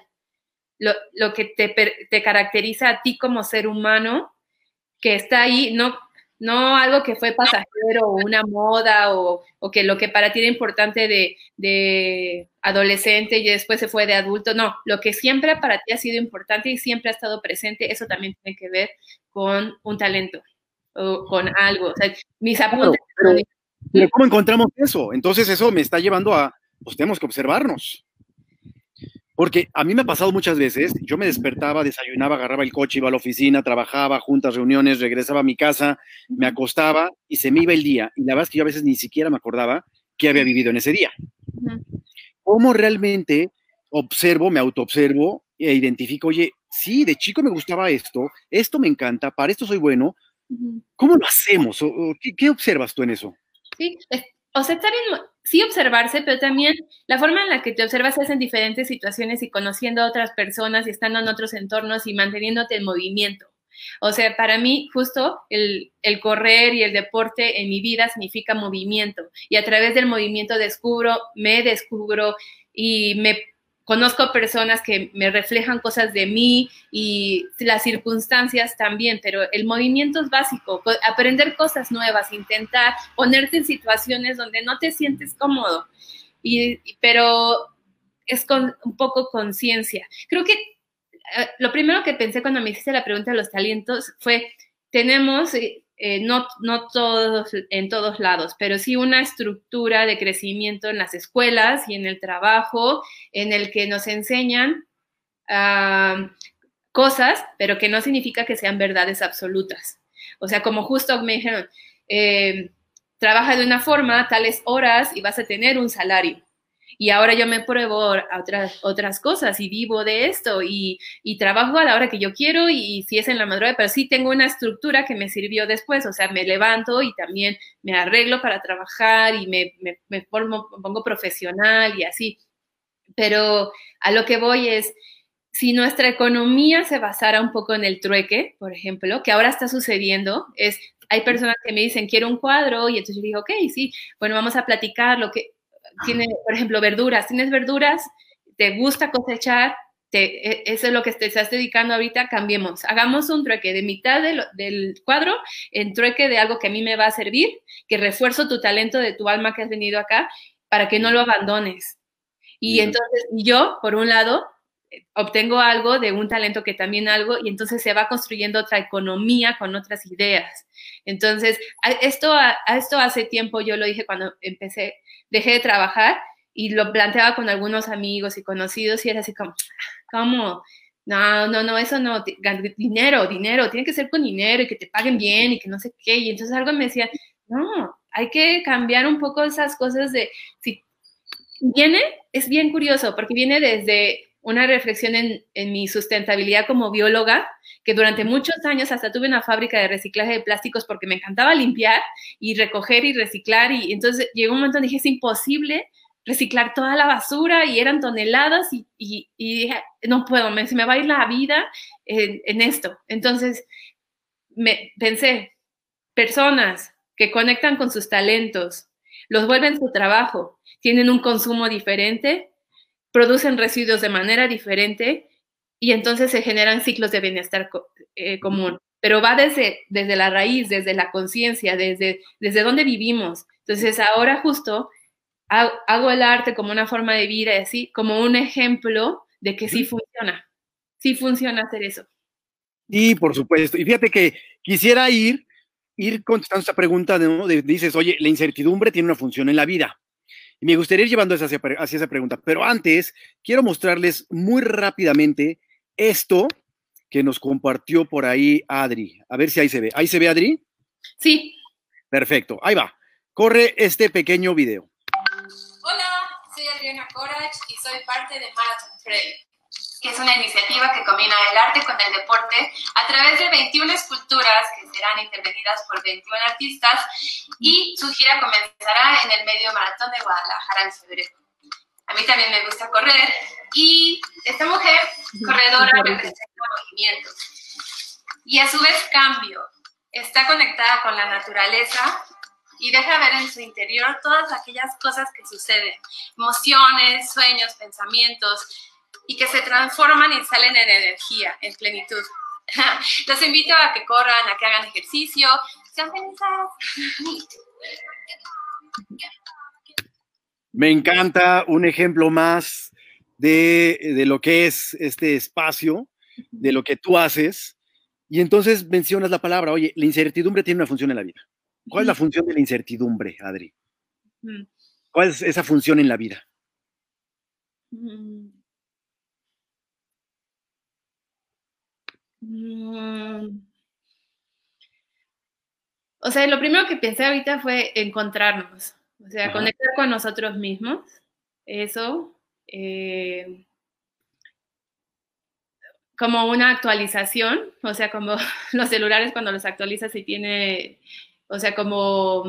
Speaker 2: Lo, lo que te, te caracteriza a ti como ser humano, que está ahí, no no algo que fue pasajero o una moda o, que lo que para ti era importante de, adolescente y después se fue de adulto, no, lo que siempre para ti ha sido importante y siempre ha estado presente, eso también tiene que ver con un talento o con algo. O sea, mis apuntes...
Speaker 1: ¿Cómo encontramos eso? Entonces eso me está llevando a, pues tenemos que observarnos. Porque a mí me ha pasado muchas veces, yo me despertaba, desayunaba, agarraba el coche, iba a la oficina, trabajaba, juntas, reuniones, regresaba a mi casa, me acostaba y se me iba el día. Y la verdad es que yo a veces ni siquiera me acordaba qué había vivido en ese día. ¿Cómo realmente observo, me autoobservo e identifico, oye, sí, de chico me gustaba esto, esto me encanta, para esto soy bueno. ¿Cómo lo hacemos? ¿Qué, qué observas tú en eso?
Speaker 2: Sí, o sea, está bien, sí observarse, pero también la forma en la que te observas es en diferentes situaciones y conociendo a otras personas y estando en otros entornos y manteniéndote en movimiento. O sea, para mí justo el, el, correr y el deporte en mi vida significa movimiento y a través del movimiento descubro, me descubro y me conozco personas que me reflejan cosas de mí y las circunstancias también, pero el movimiento es básico, aprender cosas nuevas, intentar ponerte en situaciones donde no te sientes cómodo, y, pero es con un poco conciencia. Creo que eh, lo primero que pensé cuando me hiciste la pregunta de los talentos fue, tenemos eh, eh, no, no todos en todos lados, pero sí una estructura de crecimiento en las escuelas y en el trabajo, en el que nos enseñan cosas, pero que no significa que sean verdades absolutas. O sea, como justo me dijeron, eh, trabaja de una forma, tales horas y vas a tener un salario. Y ahora yo me pruebo otras, otras cosas y vivo de esto y, y, trabajo a la hora que yo quiero y, si es en la madrugada, pero sí tengo una estructura que me sirvió después, o sea, me levanto y también me arreglo para trabajar y me, me pongo profesional y así. Pero a lo que voy es, si nuestra economía se basara un poco en el trueque, por ejemplo, que ahora está sucediendo, es, hay personas que me dicen, quiero un cuadro, y entonces yo digo, ok, sí, bueno, vamos a platicar lo que tiene, por ejemplo, verduras. ¿Tienes verduras? ¿Te gusta cosechar? Te, e, eso es lo que te estás dedicando ahorita, cambiemos. Hagamos un trueque de mitad del cuadro en trueque de algo que a mí me va a servir, que refuerzo tu talento de tu alma que has venido acá, para que no lo abandones. Y entonces yo, por un lado, obtengo algo de un talento que también algo y entonces se va construyendo otra economía con otras ideas. Entonces, esto, a, esto hace tiempo yo lo dije cuando empecé, dejé de trabajar y lo planteaba con algunos amigos y conocidos y era así como, ¿cómo? No, no, no, eso no, dinero, dinero, tiene que ser con dinero y que te paguen bien y que no sé qué. Y entonces algo me decía, no, hay que cambiar un poco esas cosas de, si viene, es bien curioso, porque viene desde una reflexión en, mi sustentabilidad como bióloga, que durante muchos años hasta tuve una fábrica de reciclaje de plásticos porque me encantaba limpiar y recoger y reciclar. Y entonces llegó un momento en dije, es imposible reciclar toda la basura y eran toneladas y, dije, no puedo, me, se me va a ir la vida en, en esto. Entonces me pensé, personas que conectan con sus talentos, los vuelven su trabajo, tienen un consumo diferente, producen residuos de manera diferente y entonces se generan ciclos de bienestar eh, común. Pero va desde, desde la raíz, desde la conciencia, desde, desde donde vivimos. Entonces ahora justo hago el arte como una forma de vida, así, como un ejemplo de que sí funciona. Sí funciona hacer eso.
Speaker 1: Y por supuesto. Y fíjate que quisiera ir, ir contestando esta pregunta, de, dices, oye, la incertidumbre tiene una función en la vida. Y me gustaría ir llevando hacia, hacia esa pregunta. Pero antes, quiero mostrarles muy rápidamente esto que nos compartió por ahí Adri. A ver si ahí se ve. ¿Ahí se ve, Adri?
Speaker 2: Sí.
Speaker 1: Perfecto. Ahí va. Corre este pequeño video.
Speaker 3: Hola, soy Adriana Corach y soy parte de Marathon Trail que es una iniciativa que combina el arte con el deporte a través de 21 esculturas que serán intervenidas por 21 artistas y su gira comenzará en el medio maratón de Guadalajara en febrero. A mí también me gusta correr y esta mujer corredora representa movimiento y a su vez cambio. Está conectada con la naturaleza y deja ver en su interior todas aquellas cosas que suceden, emociones, sueños, pensamientos, y que se transforman y salen en energía, en plenitud. Los invito a que corran, a que hagan ejercicio, sean felices.
Speaker 1: Me encanta un ejemplo más de, de, lo que es este espacio, de lo que tú haces. Y entonces mencionas la palabra, oye, la incertidumbre tiene una función en la vida. ¿Cuál es la función de la incertidumbre, Adri? ¿Cuál es esa función en la vida?
Speaker 2: Mm. O sea, lo primero que pensé ahorita fue encontrarnos, o sea, conectar con nosotros mismos, eso, eh, como una actualización, o sea, como los celulares cuando los actualizas y tiene, o sea, como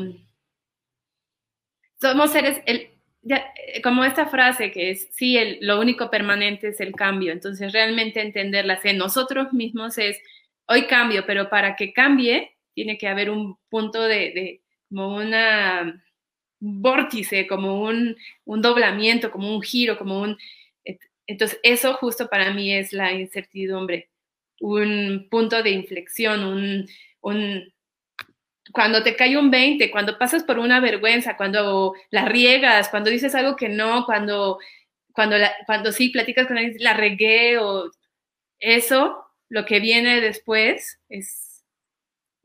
Speaker 2: somos seres, el, eh, como esta frase que es, sí, el, lo único permanente es el cambio, entonces realmente entenderlas en nosotros mismos es, hoy cambio, pero para que cambie tiene que haber un punto de, de como una vórtice, como un, un, doblamiento, como un giro, como un... Entonces eso justo para mí es la incertidumbre, un punto de inflexión, un, un cuando te cae un 20, cuando pasas por una vergüenza, cuando la riegas, cuando dices algo que no, cuando, cuando, cuando sí platicas con alguien, la regué o eso, lo que viene después es,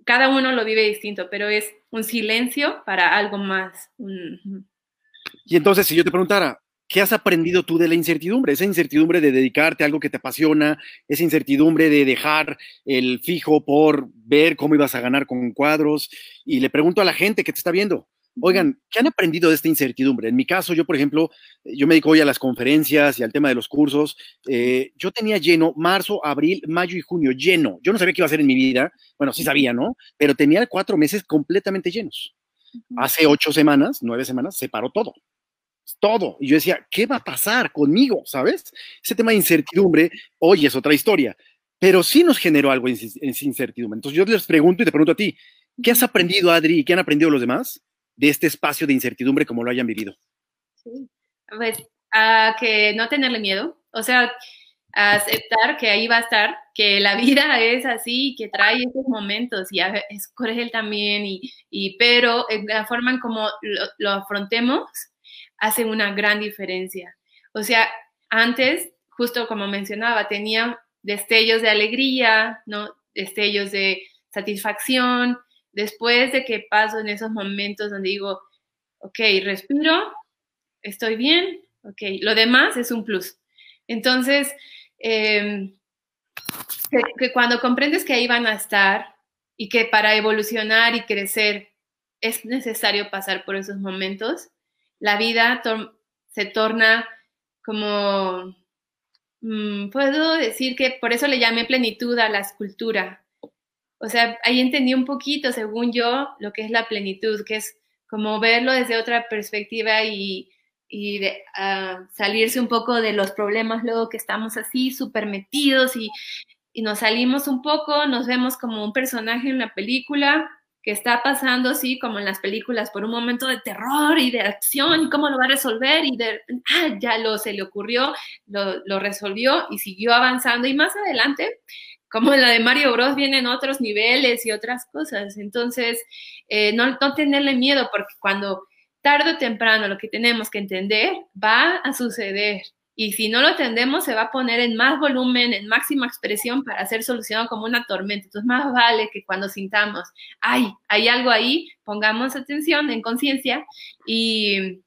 Speaker 2: cada uno lo vive distinto, pero es un silencio para algo más.
Speaker 1: Y entonces, si yo te preguntara, ¿Qué has aprendido tú de la incertidumbre? Esa incertidumbre de dedicarte a algo que te apasiona, esa incertidumbre de dejar el fijo por ver cómo ibas a ganar con cuadros. Y le pregunto a la gente que te está viendo, Oigan, ¿qué han aprendido de esta incertidumbre? En mi caso, yo, por ejemplo, yo me dedico hoy a las conferencias y al tema de los cursos. Eh, yo tenía lleno marzo, abril, mayo y junio, lleno. Yo no sabía qué iba a hacer en mi vida. Bueno, sí sabía, ¿no? Pero tenía cuatro meses completamente llenos. Hace ocho semanas, nueve semanas, se paró todo. Todo. Y yo decía, ¿qué va a pasar conmigo? ¿Sabes? Ese tema de incertidumbre, hoy es otra historia, pero sí nos generó algo en incertidumbre. Entonces yo les pregunto y te pregunto a ti, ¿qué has aprendido, Adri, y qué han aprendido los demás? De este espacio de incertidumbre como lo hayan vivido?
Speaker 2: Sí, pues a que no tenerle miedo, o sea, aceptar que ahí va a estar, que la vida es así, que trae esos momentos y es él también, y, y, pero la forma en como lo, lo afrontemos hace una gran diferencia. O sea, antes, justo como mencionaba, tenía destellos de alegría, ¿no? Destellos de satisfacción, después de que paso en esos momentos donde digo, ok, respiro, estoy bien, ok, lo demás es un plus. Entonces, em, que, cuando comprendes que ahí van a estar y que para evolucionar y crecer es necesario pasar por esos momentos, la vida se torna como, mm, puedo decir que por eso le llamé plenitud a la escultura, o sea, ahí entendí un poquito, según yo, lo que es la plenitud, que es como verlo desde otra perspectiva y, de, ah, salirse un poco de los problemas luego que estamos así súper metidos y, y nos salimos un poco, nos vemos como un personaje en la película que está pasando así como en las películas por un momento de terror y de acción y cómo lo va a resolver y ah, ya lo se le ocurrió, lo resolvió y siguió avanzando y más adelante como la de Mario Bros vienen otros niveles y otras cosas. Entonces, eh, no, no tenerle miedo porque cuando tarde o temprano lo que tenemos que entender va a suceder. Y si no lo entendemos, se va a poner en más volumen, en máxima expresión para ser solucionado como una tormenta. Entonces, más vale que cuando sintamos, ay, hay algo ahí, pongamos atención en conciencia y,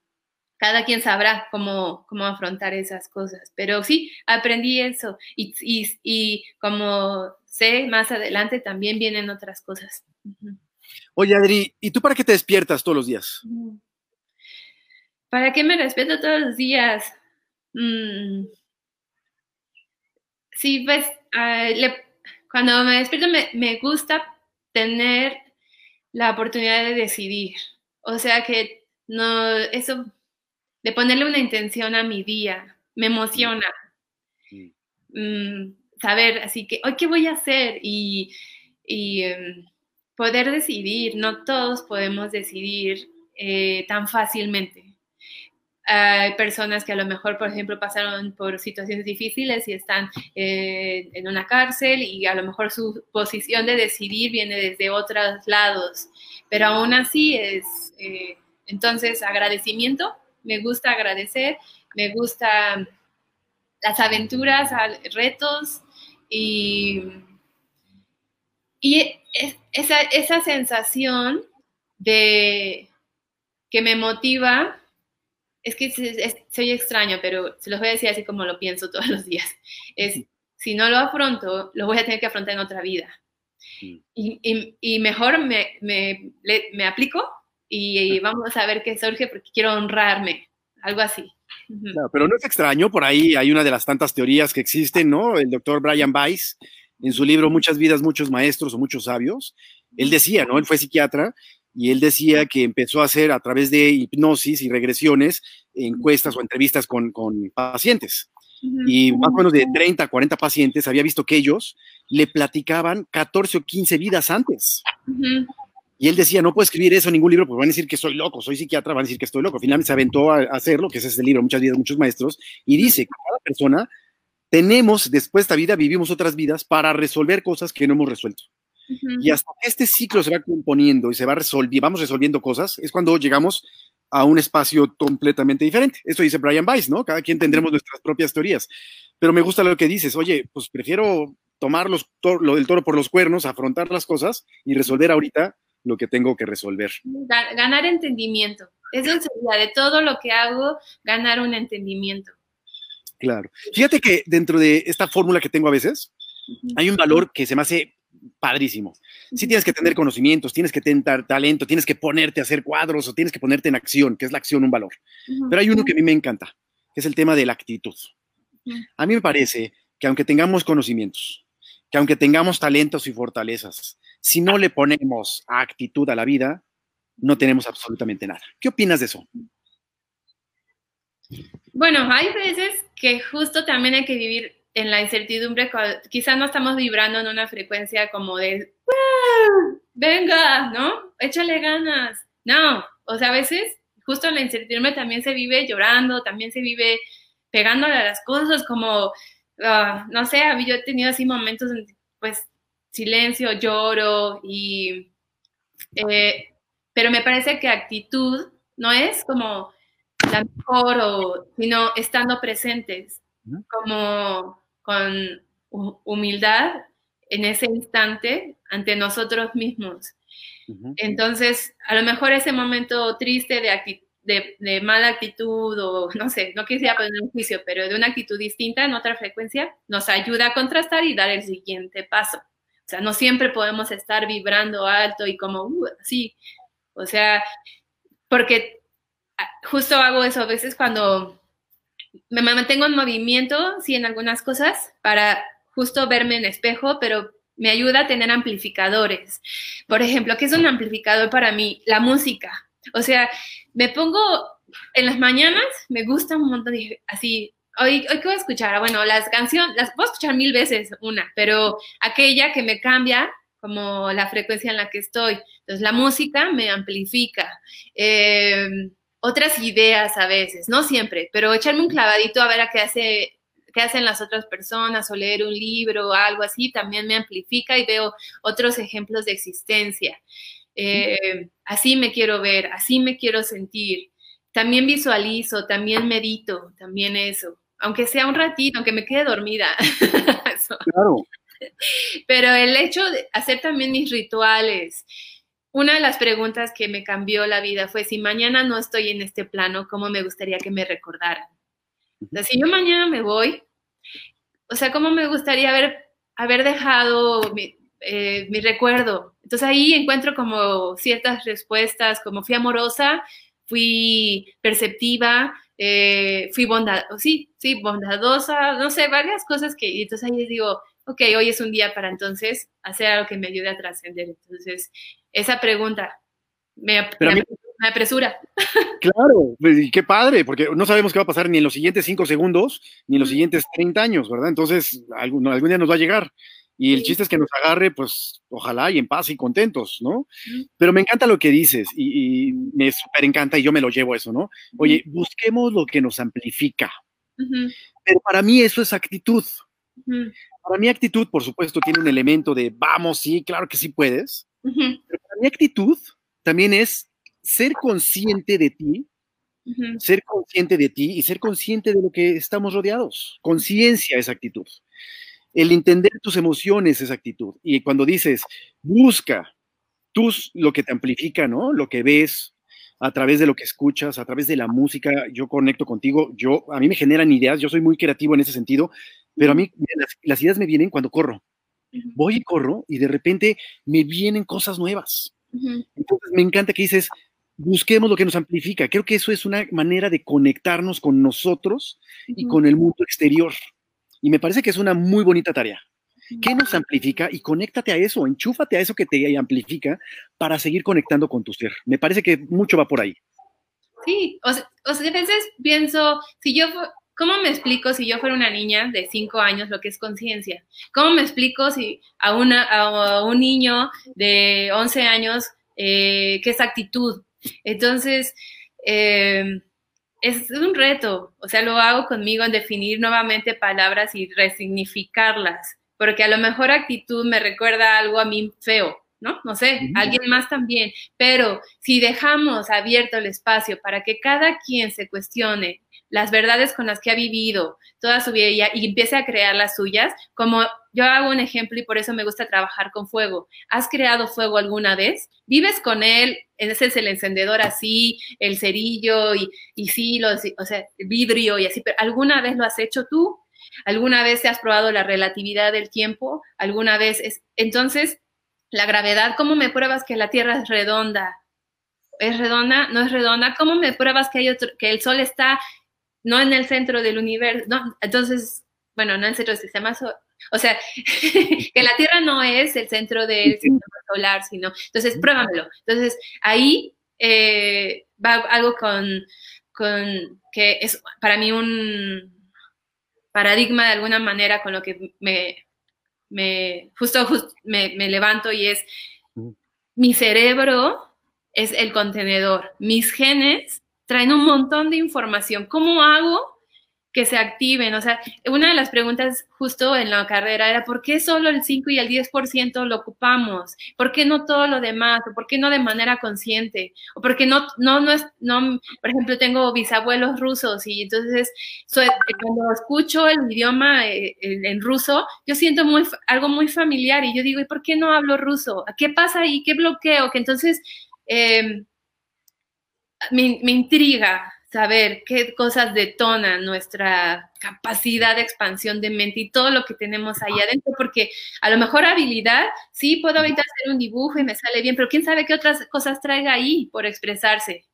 Speaker 2: cada quien sabrá cómo, cómo afrontar esas cosas. Pero sí, aprendí eso y, y, como sé, más adelante también vienen otras cosas.
Speaker 1: Oye, Adri, ¿y tú para qué te despiertas todos los días?
Speaker 2: ¿Para qué me despierto todos los días? Mm. Sí, pues cuando me despierto me, me gusta tener la oportunidad de decidir. O sea que no, eso de ponerle una intención a mi día, me emociona. Mm, saber, así que, hoy qué voy a hacer y, em, poder decidir, no todos podemos decidir eh, tan fácilmente. Hay personas que a lo mejor, por ejemplo, pasaron por situaciones difíciles y están eh, en una cárcel y a lo mejor su posición de decidir viene desde otros lados, pero aún así es, eh, entonces, agradecimiento me gusta agradecer, me gusta las aventuras, retos y, y esa, esa sensación de que me motiva, es que soy extraño, pero se los voy a decir así como lo pienso todos los días. Es, si no lo afronto, lo voy a tener que afrontar en otra vida. Y, y, mejor me, me, me aplico y, vamos a ver qué surge porque quiero honrarme, algo así.
Speaker 1: pero no es extraño, por ahí hay una de las tantas teorías que existen, ¿no? El doctor Brian Weiss, en su libro Muchas vidas, muchos maestros o muchos sabios, él decía, ¿no? Él fue psiquiatra y él decía que empezó a hacer a través de hipnosis y regresiones encuestas o entrevistas con, con pacientes. Y más o menos de 30, 40 pacientes había visto que ellos le platicaban 14 o 15 vidas antes. Y él decía, no puedo escribir eso en ningún libro porque van a decir que soy loco, soy psiquiatra, van a decir que estoy loco. Finalmente se aventó a hacerlo, que es ese libro, Muchas vidas, muchos maestros, y dice que cada persona tenemos, después de esta vida, vivimos otras vidas para resolver cosas que no hemos resuelto. Y hasta que este ciclo se va componiendo y se va resolviendo, vamos resolviendo cosas, es cuando llegamos a un espacio completamente diferente. Esto dice Brian Weiss, ¿no? Cada quien tendremos nuestras propias teorías. Pero me gusta lo que dices, oye, pues prefiero tomar los lo del toro por los cuernos, afrontar las cosas y resolver ahorita lo que tengo que resolver.
Speaker 2: Ganar entendimiento. Eso sería de todo lo que hago, ganar un entendimiento.
Speaker 1: Claro. Fíjate que dentro de esta fórmula que tengo a veces, hay un valor que se me hace padrísimo. Sí tienes que tener conocimientos, tienes que tener talento, tienes que ponerte a hacer cuadros o tienes que ponerte en acción, que es la acción un valor. Pero hay uno que a mí me encanta, que es el tema de la actitud. A mí me parece que aunque tengamos conocimientos, que aunque tengamos talentos y fortalezas, si no le ponemos actitud a la vida, no tenemos absolutamente nada. ¿Qué opinas de eso?
Speaker 2: Bueno, hay veces que justo también hay que vivir en la incertidumbre, quizás no estamos vibrando en una frecuencia como de, venga, ¿no? Échale ganas. No, o sea, a veces justo en la incertidumbre también se vive llorando, también se vive pegándole a las cosas, como, ah, no sé, yo he tenido así momentos, en, pues, silencio, lloro, y, eh, pero me parece que actitud no es como la mejor, o, sino estando presentes, como con humildad en ese instante ante nosotros mismos. Entonces, a lo mejor ese momento triste de, de, mala actitud o no sé, no quisiera poner un juicio, pero de una actitud distinta en otra frecuencia, nos ayuda a contrastar y dar el siguiente paso. O sea, no siempre podemos estar vibrando alto y como, uh, así. O sea, porque ah, justo hago eso a veces cuando me mantengo en movimiento, sí, en algunas cosas, para justo verme en espejo, pero me ayuda a tener amplificadores. Por ejemplo, ¿qué es un amplificador para mí? La música. O sea, me pongo en las mañanas, me gusta un montón así, hoy, hoy qué voy a escuchar, ah, bueno, las canciones, las puedo escuchar mil veces una, pero aquella que me cambia como la frecuencia en la que estoy. Entonces, la música me amplifica. Eh, otras ideas a veces, no siempre, pero echarme un clavadito a ver a qué hace qué hacen las otras personas o leer un libro algo así, también me amplifica y veo otros ejemplos de existencia. Eh, así me quiero ver, así me quiero sentir. También visualizo, también medito, también eso. Aunque sea un ratito, aunque me quede dormida. Claro. Pero el hecho de hacer también mis rituales, una de las preguntas que me cambió la vida fue si mañana no estoy en este plano, ¿cómo me gustaría que me recordaran? si yo mañana me voy, o sea, ¿cómo me gustaría haber, haber dejado eh, mi, recuerdo? Entonces ahí encuentro como ciertas respuestas, como fui amorosa, fui perceptiva, eh, fui bondadosa, sí, sí, bondadosa, no sé, varias cosas que, entonces ahí digo, ok, hoy es un día para entonces hacer algo que me ayude a trascender. Entonces, esa pregunta me, apresura.
Speaker 1: Claro, pues, y qué padre, porque no sabemos qué va a pasar ni en los siguientes cinco segundos, ni en los siguientes 30 años, ¿verdad? Entonces, algún, día nos va a llegar. Y el chiste es que nos agarre, pues, ojalá y en paz y contentos, ¿no? Pero me encanta lo que dices y, me súper encanta y yo me lo llevo eso, ¿no? Oye, busquemos lo que nos amplifica. Pero para mí eso es actitud. Para mi actitud, por supuesto, tiene un elemento de vamos, sí, claro que sí puedes. Pero para mi actitud también es ser consciente de ti, ser consciente de ti y ser consciente de lo que estamos rodeados. Conciencia es actitud. El entender tus emociones es actitud. Y cuando dices, busca tus, lo que te amplifica, ¿no? Lo que ves, a través de lo que escuchas, a través de la música, yo conecto contigo, yo, a mí me generan ideas, yo soy muy creativo en ese sentido, pero a mí las, ideas me vienen cuando corro. Voy y corro y de repente me vienen cosas nuevas. Entonces me encanta que dices, busquemos lo que nos amplifica. Creo que eso es una manera de conectarnos con nosotros y con el mundo exterior. Y me parece que es una muy bonita tarea. ¿Qué nos amplifica? Y conéctate a eso, enchúfate a eso que te amplifica para seguir conectando con tu ser. Me parece que mucho va por ahí.
Speaker 2: Sí, o sea, a veces pienso, si yo, ¿cómo me explico si yo fuera una niña de 5 años lo que es conciencia? ¿Cómo me explico si a, una, a un niño de 11 años eh, qué es actitud? Entonces, eh, es un reto, o sea, lo hago conmigo en definir nuevamente palabras y resignificarlas porque a lo mejor actitud me recuerda algo a mí feo, ¿no? No sé, alguien más también, pero si dejamos abierto el espacio para que cada quien se cuestione las verdades con las que ha vivido toda su vida y empiece a crear las suyas, como yo hago un ejemplo y por eso me gusta trabajar con fuego. ¿Has creado fuego alguna vez? ¿Vives con él? Ese es el encendedor así, el cerillo y, y sí, los, o sea, el vidrio y así, pero ¿alguna vez lo has hecho tú? ¿Alguna vez te has probado la relatividad del tiempo? ¿Alguna vez es... Entonces, la gravedad, ¿cómo me pruebas que la Tierra es redonda? ¿Es redonda? ¿No es redonda? ¿Cómo me pruebas que, hay otro, que el Sol está no en el centro del universo? No, entonces, bueno, no en el centro del sistema solar. O sea, que la Tierra no es el centro del sistema solar, sino, entonces pruébamelo. Entonces, ahí eh, va algo con, con, que es para mí un paradigma de alguna manera con lo que me, me justo, me, me levanto y es mi cerebro es el contenedor, mis genes traen un montón de información. ¿Cómo hago que se activen. O sea, una de las preguntas justo en la carrera era, ¿por qué solo el 5 y el 10% lo ocupamos? ¿Por qué no todo lo demás? ¿O por qué no de manera consciente? ¿O por qué no, no, no es, no, por ejemplo, tengo bisabuelos rusos y entonces cuando escucho el idioma eh, en, ruso, yo siento muy, algo muy familiar y yo digo, ¿y por qué no hablo ruso? ¿Qué pasa ahí? ¿Qué bloqueo? Que entonces... Eh, me, me, intriga saber qué cosas detonan nuestra capacidad de expansión de mente y todo lo que tenemos ahí adentro, porque a lo mejor habilidad, sí, puedo ahorita hacer un dibujo y me sale bien, pero quién sabe qué otras cosas traiga ahí por expresarse.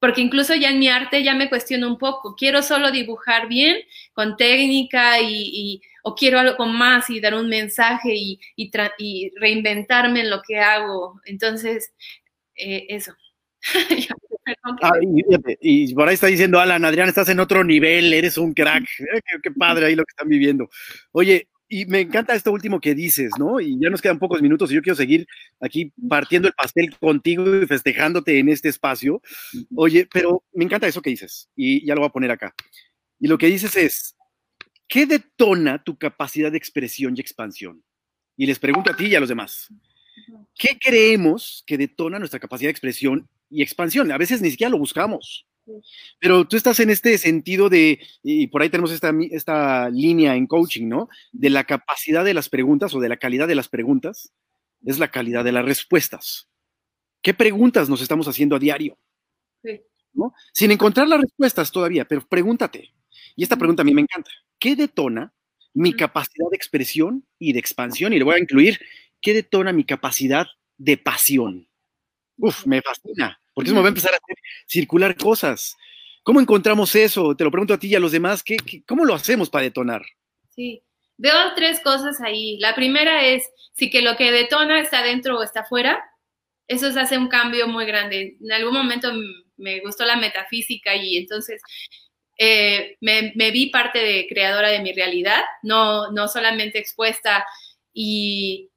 Speaker 2: Porque incluso ya en mi arte ya me cuestiono un poco, quiero solo dibujar bien, con técnica y, o quiero algo más y dar un mensaje y, y, reinventarme en lo que hago. Entonces, eh, eso.
Speaker 1: Ah, y, por ahí está diciendo Alan, Adrián, estás en otro nivel, eres un crack. Eh, qué, padre ahí lo que están viviendo. Oye, y me encanta esto último que dices, ¿no? Y ya nos quedan pocos minutos y yo quiero seguir aquí partiendo el pastel contigo y festejándote en este espacio. Oye, pero me encanta eso que dices y ya lo voy a poner acá. Y lo que dices es, ¿qué detona tu capacidad de expresión y expansión? Y les pregunto a ti y a los demás. ¿Qué creemos que detona nuestra capacidad de expresión y expansión. A veces ni siquiera lo buscamos. Pero tú estás en este sentido de, y por ahí tenemos esta, esta línea en coaching, ¿no? De la capacidad de las preguntas o de la calidad de las preguntas, es la calidad de las respuestas. ¿Qué preguntas nos estamos haciendo a diario? ¿No? Sin encontrar las respuestas todavía, pero pregúntate. Y esta pregunta a mí me encanta. ¿Qué detona mi capacidad de expresión y de expansión? Y le voy a incluir, ¿qué detona mi capacidad de pasión? Uf, me fascina, porque eso me va a empezar a hacer circular cosas. ¿Cómo encontramos eso? Te lo pregunto a ti y a los demás, ¿qué, cómo lo hacemos para detonar?
Speaker 2: Sí, veo tres cosas ahí. La primera es si que lo que detona está dentro o está afuera. Eso se hace un cambio muy grande. En algún momento me gustó la metafísica y entonces eh, me, me, vi parte de creadora de mi realidad, no, no solamente expuesta y,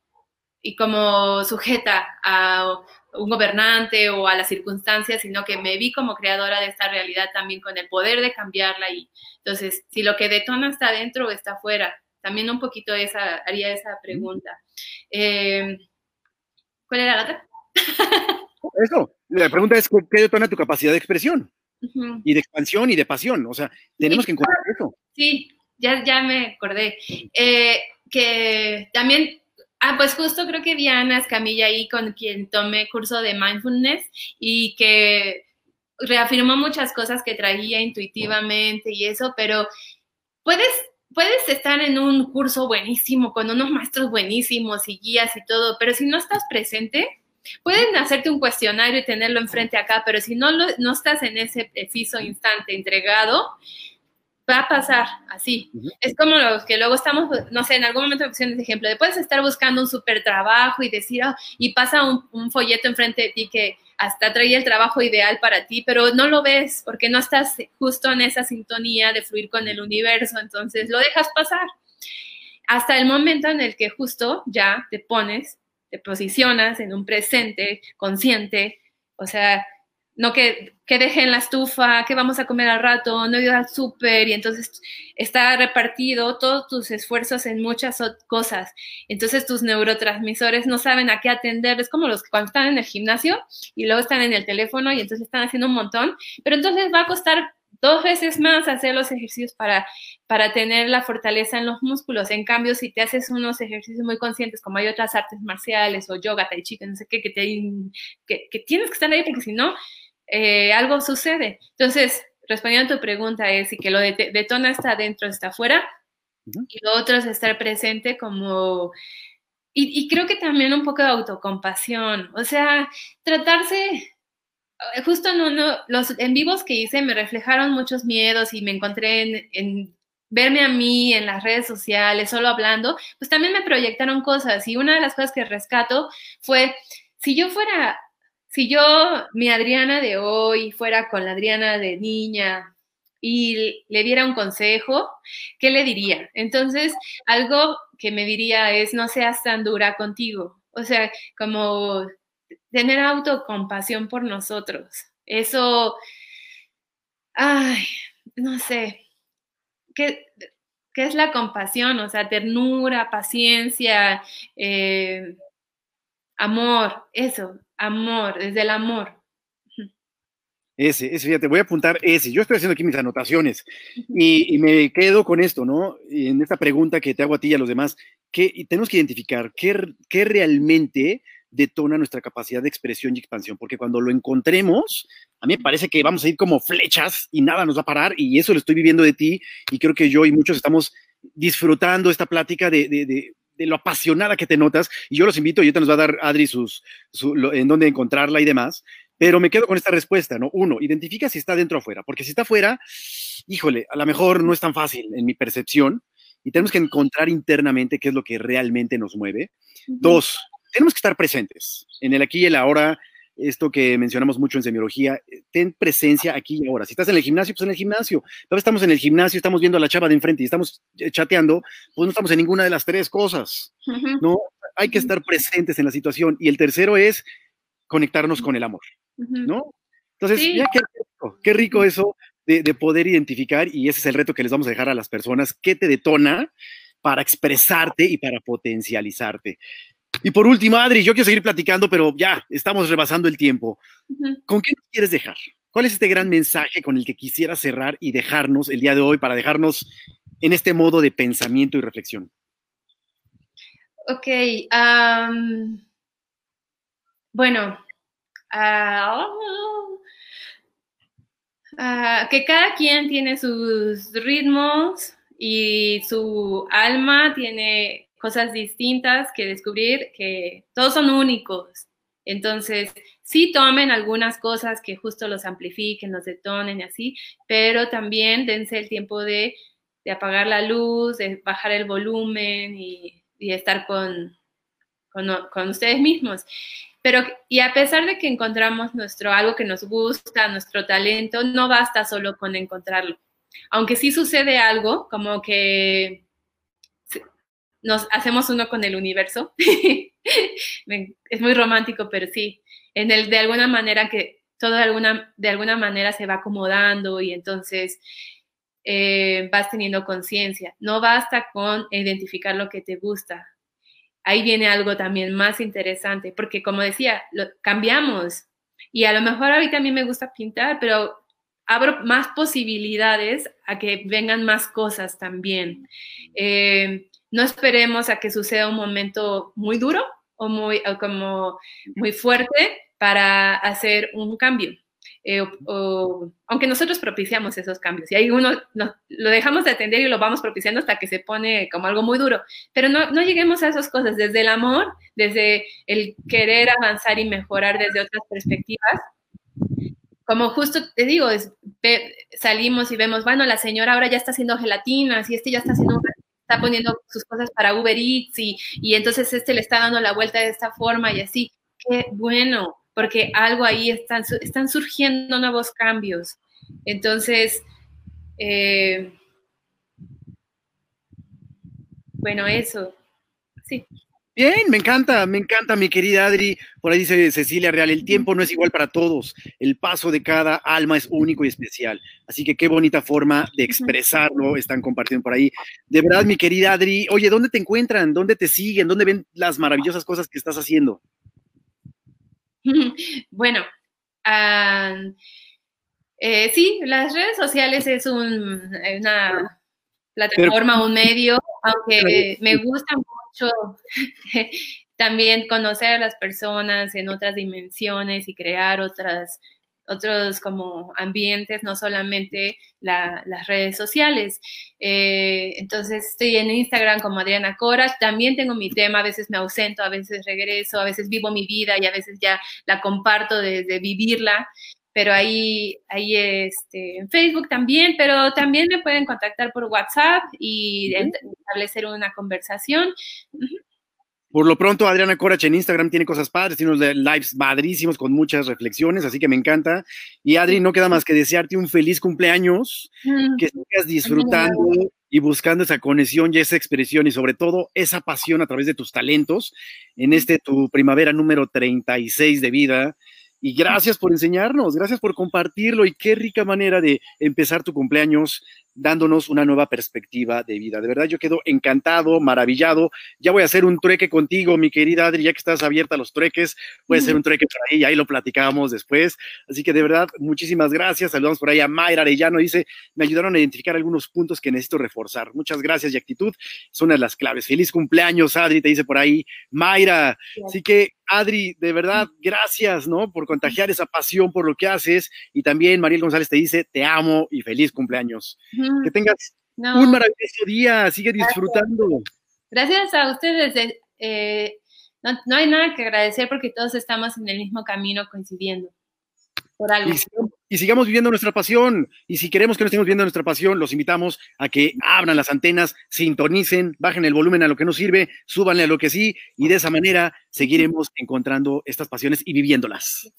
Speaker 2: y como sujeta a un gobernante o a las circunstancias, sino que me vi como creadora de esta realidad también con el poder de cambiarla. Y entonces, si lo que detona está adentro o está afuera, también un poquito esa, haría esa pregunta. Eh, ¿Cuál era la otra?
Speaker 1: Eso, la pregunta es, ¿qué detona tu capacidad de expresión? Y de expansión y de pasión. O sea, tenemos que encontrar eso.
Speaker 2: Sí, ya, ya me acordé. Eh, que también Ah, pues justo creo que Diana Escamilla ahí con quien tomé curso de mindfulness y que reafirmó muchas cosas que traía intuitivamente y eso, pero puedes, puedes estar en un curso buenísimo con unos maestros buenísimos y guías y todo, pero si no estás presente, pueden hacerte un cuestionario y tenerlo enfrente acá, pero si no, no estás en ese preciso instante entregado, va a pasar así. Es como los que luego estamos, no sé, en algún momento me pusieron ese ejemplo, de puedes estar buscando un súper trabajo y decir, oh", y pasa un, folleto enfrente de ti que hasta trae el trabajo ideal para ti, pero no lo ves porque no estás justo en esa sintonía de fluir con el universo, entonces lo dejas pasar. Hasta el momento en el que justo ya te pones, te posicionas en un presente consciente, o sea, no que, que dejen la estufa, que vamos a comer al rato, no ir al súper, y entonces está repartido todos tus esfuerzos en muchas cosas. Entonces tus neurotransmisores no saben a qué atender, es como los que cuando están en el gimnasio y luego están en el teléfono y entonces están haciendo un montón, pero entonces va a costar dos veces más hacer los ejercicios para, para tener la fortaleza en los músculos. En cambio, si te haces unos ejercicios muy conscientes, como hay otras artes marciales o yoga, tai chi, no sé qué, que, te, que tienes que estar ahí porque si no, eh, algo sucede. Entonces, respondiendo a tu pregunta es si que lo detona está adentro, está afuera, Y lo otro es estar presente como... Y, creo que también un poco de autocompasión, o sea, tratarse, justo no, no, los en vivos que hice me reflejaron muchos miedos y me encontré en verme a mí en las redes sociales, solo hablando, pues también me proyectaron cosas. Y una de las cosas que rescato fue, si yo fuera, si yo, mi Adriana de hoy, fuera con la Adriana de niña y le diera un consejo, ¿qué le diría? Entonces, algo que me diría es, no seas tan dura contigo. O sea, como tener autocompasión por nosotros. Eso, ay, no sé, ¿qué, es la compasión? O sea, ternura, paciencia, eh, amor, eso, amor, desde el amor.
Speaker 1: Ese, ese, fíjate, voy a apuntar ese. Yo estoy haciendo aquí mis anotaciones y, me quedo con esto, ¿no? En esta pregunta que te hago a ti y a los demás, que tenemos que identificar qué, qué realmente detona nuestra capacidad de expresión y expansión, porque cuando lo encontremos, a mí me parece que vamos a ir como flechas y nada nos va a parar, y eso lo estoy viviendo de ti, y creo que yo y muchos estamos disfrutando esta plática de, de, de, lo apasionada que te notas, y yo los invito, y te nos va a dar Adri sus, en dónde encontrarla y demás, pero me quedo con esta respuesta, ¿no? Uno, identifica si está dentro o afuera, porque si está afuera, híjole, a lo mejor no es tan fácil en mi percepción, y tenemos que encontrar internamente qué es lo que realmente nos mueve. Dos, tenemos que estar presentes en el aquí y el ahora. Esto que mencionamos mucho en semiología, eh, ten presencia aquí y ahora. Si estás en el gimnasio, pues en el gimnasio. Tal estamos en el gimnasio, estamos viendo a la chava de enfrente y estamos eh, chateando, pues no estamos en ninguna de las tres cosas. No, hay que estar presentes en la situación. Y el tercero es conectarnos con el amor, ¿no? Entonces, ya qué rico, qué rico eso de, de, poder identificar, y ese es el reto que les vamos a dejar a las personas, qué te detona para expresarte y para potencializarte. Y por último, Adri, yo quiero seguir platicando, pero ya estamos rebasando el tiempo. ¿Con qué nos quieres dejar? ¿Cuál es este gran mensaje con el que quisiera cerrar y dejarnos el día de hoy para dejarnos en este modo de pensamiento y reflexión?
Speaker 2: Ok. bueno, ah, ah, que cada quien tiene sus ritmos y su alma tiene cosas distintas que descubrir, que todos son únicos. Entonces, sí tomen algunas cosas que justo los amplifiquen, los detonen y así, pero también dense el tiempo de, apagar la luz, de bajar el volumen y, estar con, con, ustedes mismos. Pero, y a pesar de que encontramos nuestro, algo que nos gusta, nuestro talento, no basta solo con encontrarlo. Aunque sí sucede algo, como que nos hacemos uno con el universo. es muy romántico, pero sí, en el de alguna manera que todo de alguna, de alguna manera se va acomodando y entonces eh, vas teniendo conciencia. No basta con identificar lo que te gusta. Ahí viene algo también más interesante, porque como decía, cambiamos. Y a lo mejor ahorita a mí me gusta pintar, pero abro más posibilidades a que vengan más cosas también. Eh, no esperemos a que suceda un momento muy duro o muy, como muy fuerte para hacer un cambio. Eh, aunque nosotros propiciamos esos cambios y ahí uno lo dejamos de atender y lo vamos propiciando hasta que se pone como algo muy duro, pero no, no lleguemos a esas cosas desde el amor, desde el querer avanzar y mejorar desde otras perspectivas. Como justo te digo, salimos y vemos, bueno, la señora ahora ya está haciendo gelatinas y este ya está haciendo está poniendo sus cosas para Uber Eats y, y entonces este le está dando la vuelta de esta forma y así. Qué bueno, porque algo ahí están, están surgiendo nuevos cambios. Entonces, eh, bueno, eso, sí.
Speaker 1: Bien, me encanta, me encanta, mi querida Adri. Por ahí dice Cecilia Real, el tiempo no es igual para todos. El paso de cada alma es único y especial. Así que qué bonita forma de expresarlo están compartiendo por ahí. De verdad, mi querida Adri, oye, ¿dónde te encuentran? ¿Dónde te siguen? ¿Dónde ven las maravillosas cosas que estás haciendo?
Speaker 2: Bueno, eh, sí, las redes sociales es una plataforma, un medio, aunque me gusta mucho también conocer a las personas en otras dimensiones y crear otras, otros como ambientes, no solamente las redes sociales. Eh, entonces estoy en Instagram como Adriana Cora, también tengo mi tema, a veces me ausento, a veces regreso, a veces vivo mi vida y a veces ya la comparto desde vivirla pero ahí, ahí este, en Facebook también, pero también me pueden contactar por WhatsApp y establecer una conversación.
Speaker 1: Por lo pronto, Adriana Corach en Instagram tiene cosas padres, tiene unos lives madrísimos con muchas reflexiones, así que me encanta. Y Adri, no queda más que desearte un feliz cumpleaños, que sigas disfrutando y buscando esa conexión y esa expresión y sobre todo esa pasión a través de tus talentos en este tu primavera número 36 de vida. Y gracias por enseñarnos, gracias por compartirlo y qué rica manera de empezar tu cumpleaños dándonos una nueva perspectiva de vida. De verdad, yo quedo encantado, maravillado. Ya voy a hacer un trueque contigo, mi querida Adri, ya que estás abierta a los trueques, voy a hacer un trueque por ahí, y ahí lo platicamos después. Así que de verdad, muchísimas gracias. Saludamos por ahí a Mayra Arellano, dice, me ayudaron a identificar algunos puntos que necesito reforzar. Muchas gracias y actitud son una de las claves. Feliz cumpleaños, Adri, te dice por ahí Mayra. Así que Adri, de verdad, gracias, ¿no? Por contagiar esa pasión por lo que haces. Y también Mariel González te dice, te amo y feliz cumpleaños. Que tengas un maravilloso día, sigue disfrutando.
Speaker 2: Gracias, a ustedes. Eh, eh, no, hay nada que agradecer porque todos estamos en el mismo camino coincidiendo. Por algo.
Speaker 1: Y, sigamos viviendo nuestra pasión. Y si queremos que no estemos viendo nuestra pasión, los invitamos a que abran las antenas, sintonicen, bajen el volumen a lo que nos sirve, súbanle a lo que sí, y de esa manera seguiremos encontrando estas pasiones y viviéndolas.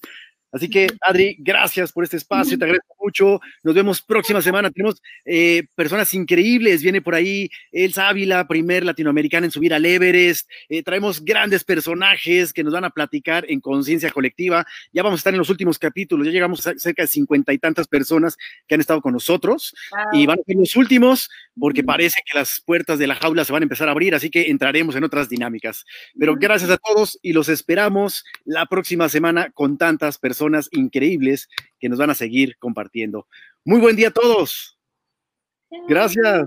Speaker 1: Así que, Adri, gracias por este espacio, te agradezco mucho. Nos vemos próxima semana. Tenemos eh, personas increíbles. Viene por ahí Elsa Ávila, primer latinoamericana en subir al Everest. Eh, traemos grandes personajes que nos van a platicar en conciencia colectiva. Ya vamos a estar en los últimos capítulos. Ya llegamos a cerca de cincuenta y tantas personas que han estado con nosotros. Y van a ser los últimos porque parece que las puertas de la jaula se van a empezar a abrir, así que entraremos en otras dinámicas. Pero gracias a todos y los esperamos la próxima semana con tantas personas increíbles que nos van a seguir compartiendo. Muy buen día a todos. Gracias.